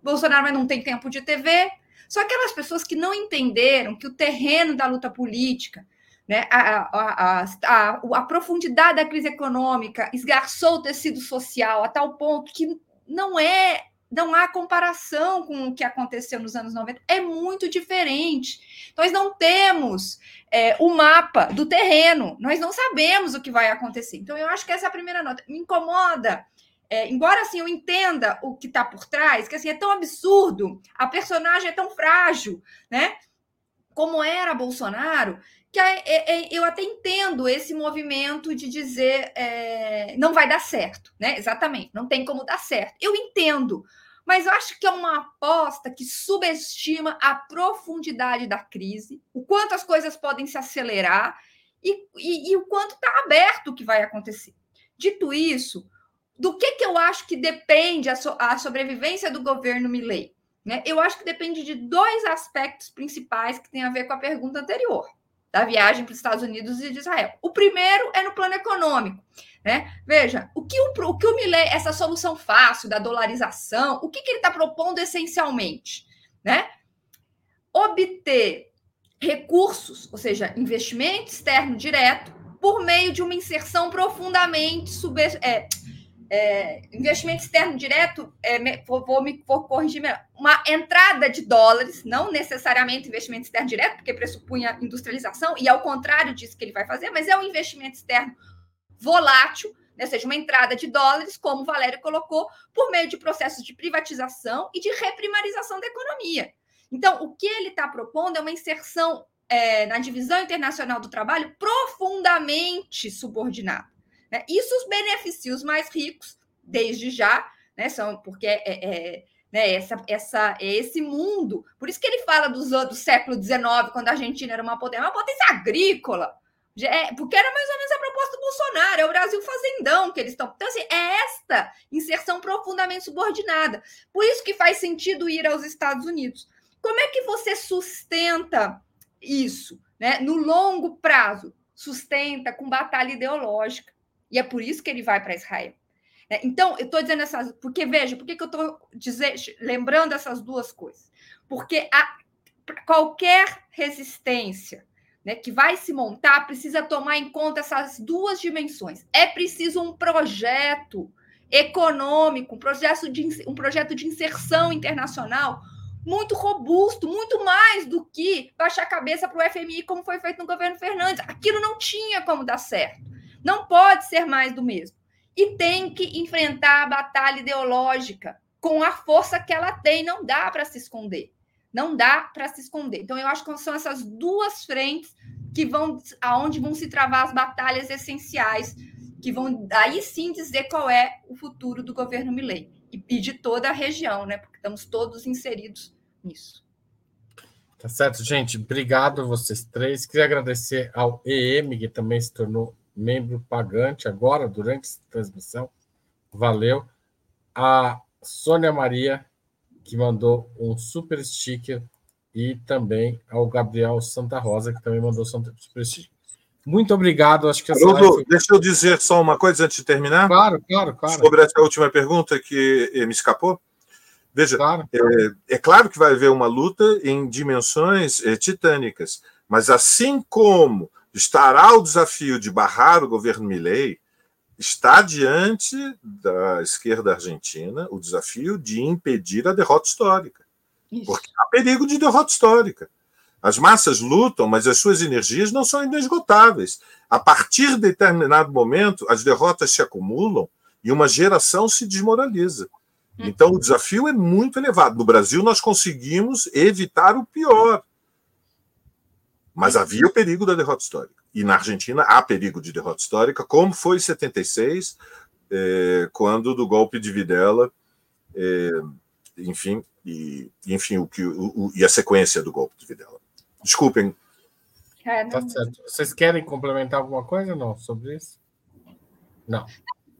S2: Bolsonaro não tem tempo de TV. Só aquelas pessoas que não entenderam que o terreno da luta política, né, a, a, a, a, profundidade da crise econômica esgarçou o tecido social a tal ponto que não é não há comparação com o que aconteceu nos anos 90, é muito diferente. Nós não temos é, o mapa do terreno, nós não sabemos o que vai acontecer. Então, eu acho que essa é a primeira nota. Me incomoda, é, embora assim eu entenda o que está por trás, que assim é tão absurdo, a personagem é tão frágil, né? Como era Bolsonaro, que é, é, eu até entendo esse movimento de dizer é, não vai dar certo, né? Exatamente, não tem como dar certo. Eu entendo, mas eu acho que é uma aposta que subestima a profundidade da crise, o quanto as coisas podem se acelerar e, e, e o quanto está aberto o que vai acontecer. Dito isso, do que, que eu acho que depende a, so, a sobrevivência do governo Milley? Né? Eu acho que depende de dois aspectos principais que têm a ver com a pergunta anterior. Da viagem para os Estados Unidos e de Israel. O primeiro é no plano econômico. Né? Veja, o que o, o que o Milley, essa solução fácil da dolarização, o que, que ele está propondo essencialmente? Né? Obter recursos, ou seja, investimento externo direto, por meio de uma inserção profundamente sub, é, é, investimento externo direto, é, vou, vou, me vou corrigir uma entrada de dólares, não necessariamente investimento externo direto, porque pressupunha industrialização, e ao contrário disso que ele vai fazer, mas é um investimento externo volátil, né, ou seja, uma entrada de dólares, como o Valério colocou, por meio de processos de privatização e de reprimarização da economia. Então, o que ele está propondo é uma inserção é, na divisão internacional do trabalho profundamente subordinada. Né? Isso beneficia os mais ricos, desde já, né? São, porque é, é, é né, essa, essa, é esse mundo. Por isso que ele fala do, do século XIX, quando a Argentina era uma potência, uma potência agrícola. É, porque era mais ou menos a proposta do Bolsonaro, é o Brasil fazendão que eles estão. Então, assim, é esta inserção profundamente subordinada. Por isso que faz sentido ir aos Estados Unidos. Como é que você sustenta isso né, no longo prazo? Sustenta com batalha ideológica. E é por isso que ele vai para Israel. É, então, eu estou dizendo essas. Porque, veja, por que, que eu estou lembrando essas duas coisas? Porque a, qualquer resistência né, que vai se montar precisa tomar em conta essas duas dimensões. É preciso um projeto econômico, um projeto de, um projeto de inserção internacional muito robusto, muito mais do que baixar a cabeça para o FMI, como foi feito no governo Fernandes. Aquilo não tinha como dar certo. Não pode ser mais do mesmo. E tem que enfrentar a batalha ideológica com a força que ela tem. Não dá para se esconder. Não dá para se esconder. Então, eu acho que são essas duas frentes que vão aonde vão se travar as batalhas essenciais, que vão aí sim dizer qual é o futuro do governo Milley e de toda a região, né? Porque estamos todos inseridos nisso.
S1: Tá certo, gente. Obrigado vocês três. Queria agradecer ao EM, que também se tornou membro pagante agora, durante essa transmissão. Valeu. A Sônia Maria, que mandou um super sticker, e também ao Gabriel Santa Rosa, que também mandou super sticker. Muito obrigado. Acho que
S3: essa foi... deixa eu dizer só uma coisa antes de terminar.
S1: Claro, claro, claro.
S3: Sobre essa última pergunta que me escapou. Veja, claro. É, é, claro que vai haver uma luta em dimensões é, titânicas, mas assim como estará o desafio de barrar o governo Milley, está diante da esquerda argentina o desafio de impedir a derrota histórica. Isso. Porque há perigo de derrota histórica. As massas lutam, mas as suas energias não são inesgotáveis. A partir de determinado momento, as derrotas se acumulam e uma geração se desmoraliza. Hum. Então, o desafio é muito elevado. No Brasil, nós conseguimos evitar o pior. Mas havia o perigo da derrota histórica. E na Argentina há perigo de derrota histórica, como foi em 76, é, quando do golpe de Videla, é, enfim, e, enfim o que, o, o, e a sequência do golpe de Videla. Desculpem.
S1: Tá certo. Vocês querem complementar alguma coisa não sobre isso? Não.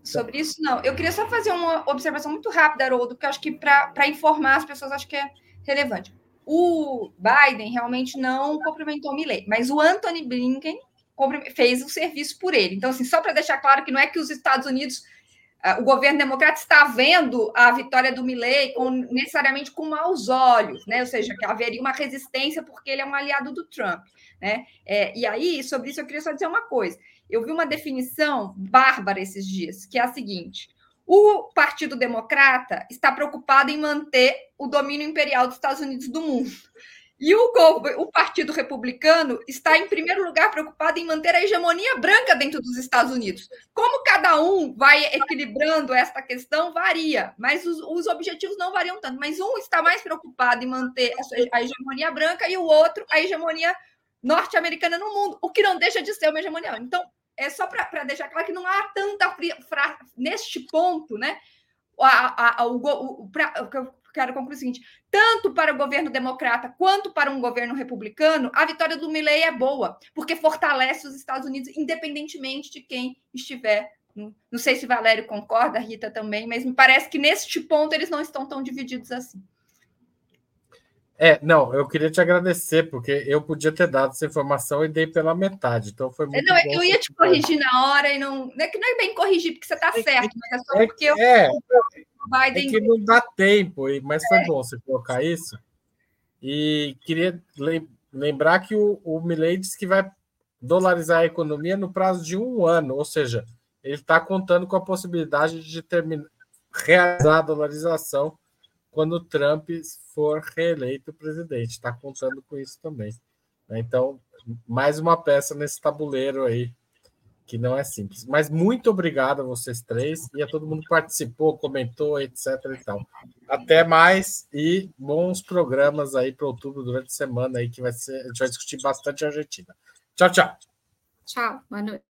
S2: Sobre isso, não. Eu queria só fazer uma observação muito rápida, Haroldo, porque eu acho que para informar as pessoas, acho que é relevante. O Biden realmente não cumprimentou o Milley, mas o Anthony Blinken fez o serviço por ele. Então, assim, só para deixar claro que não é que os Estados Unidos, ah, o governo democrata está vendo a vitória do Milley com, necessariamente com maus olhos, né? Ou seja, que haveria uma resistência porque ele é um aliado do Trump, né? É, e aí, sobre isso, eu queria só dizer uma coisa. Eu vi uma definição bárbara esses dias, que é a seguinte: o Partido Democrata está preocupado em manter o domínio imperial dos Estados Unidos do mundo. E o, o, Partido Republicano está, em primeiro lugar, preocupado em manter a hegemonia branca dentro dos Estados Unidos. Como cada um vai equilibrando esta questão, varia, mas os, os objetivos não variam tanto. Mas um está mais preocupado em manter a, hegemonia branca e o outro a hegemonia norte-americana no mundo, o que não deixa de ser uma hegemonia. Então, é só para deixar claro que não há tanta. Fra, neste ponto, né? A, a, o, o, pra, eu quero concluir o seguinte: tanto para o governo democrata quanto para um governo republicano, a vitória do Milley é boa, porque fortalece os Estados Unidos, independentemente de quem estiver. Não sei se Valério concorda, Rita também, mas me parece que neste ponto eles não estão tão divididos assim.
S1: É, não, eu queria te agradecer, porque eu podia ter dado essa informação e dei pela metade. Então foi muito
S2: Não, eu ia te corrigir na hora e não. Não é que não é bem corrigir, porque você está
S1: É
S2: certo, mas é só
S1: É,
S2: porque eu,
S1: é,
S2: o
S1: é
S2: Biden.
S1: que não dá tempo, mas foi bom você colocar isso. E queria lem- lembrar que o, o Milley disse que vai dolarizar a economia no prazo de um ano, ou seja, ele está contando com a possibilidade de terminar, realizar a dolarização quando o Trump for reeleito presidente. Está contando com isso também. né? Então, mais uma peça nesse tabuleiro aí, que não é simples. Mas muito obrigado a vocês três e a todo mundo que participou, comentou, etc. e tal. Até mais e bons programas aí para outubro durante a semana aí que vai ser, a gente vai discutir bastante a Argentina. Tchau, tchau.
S4: Tchau, boa noite.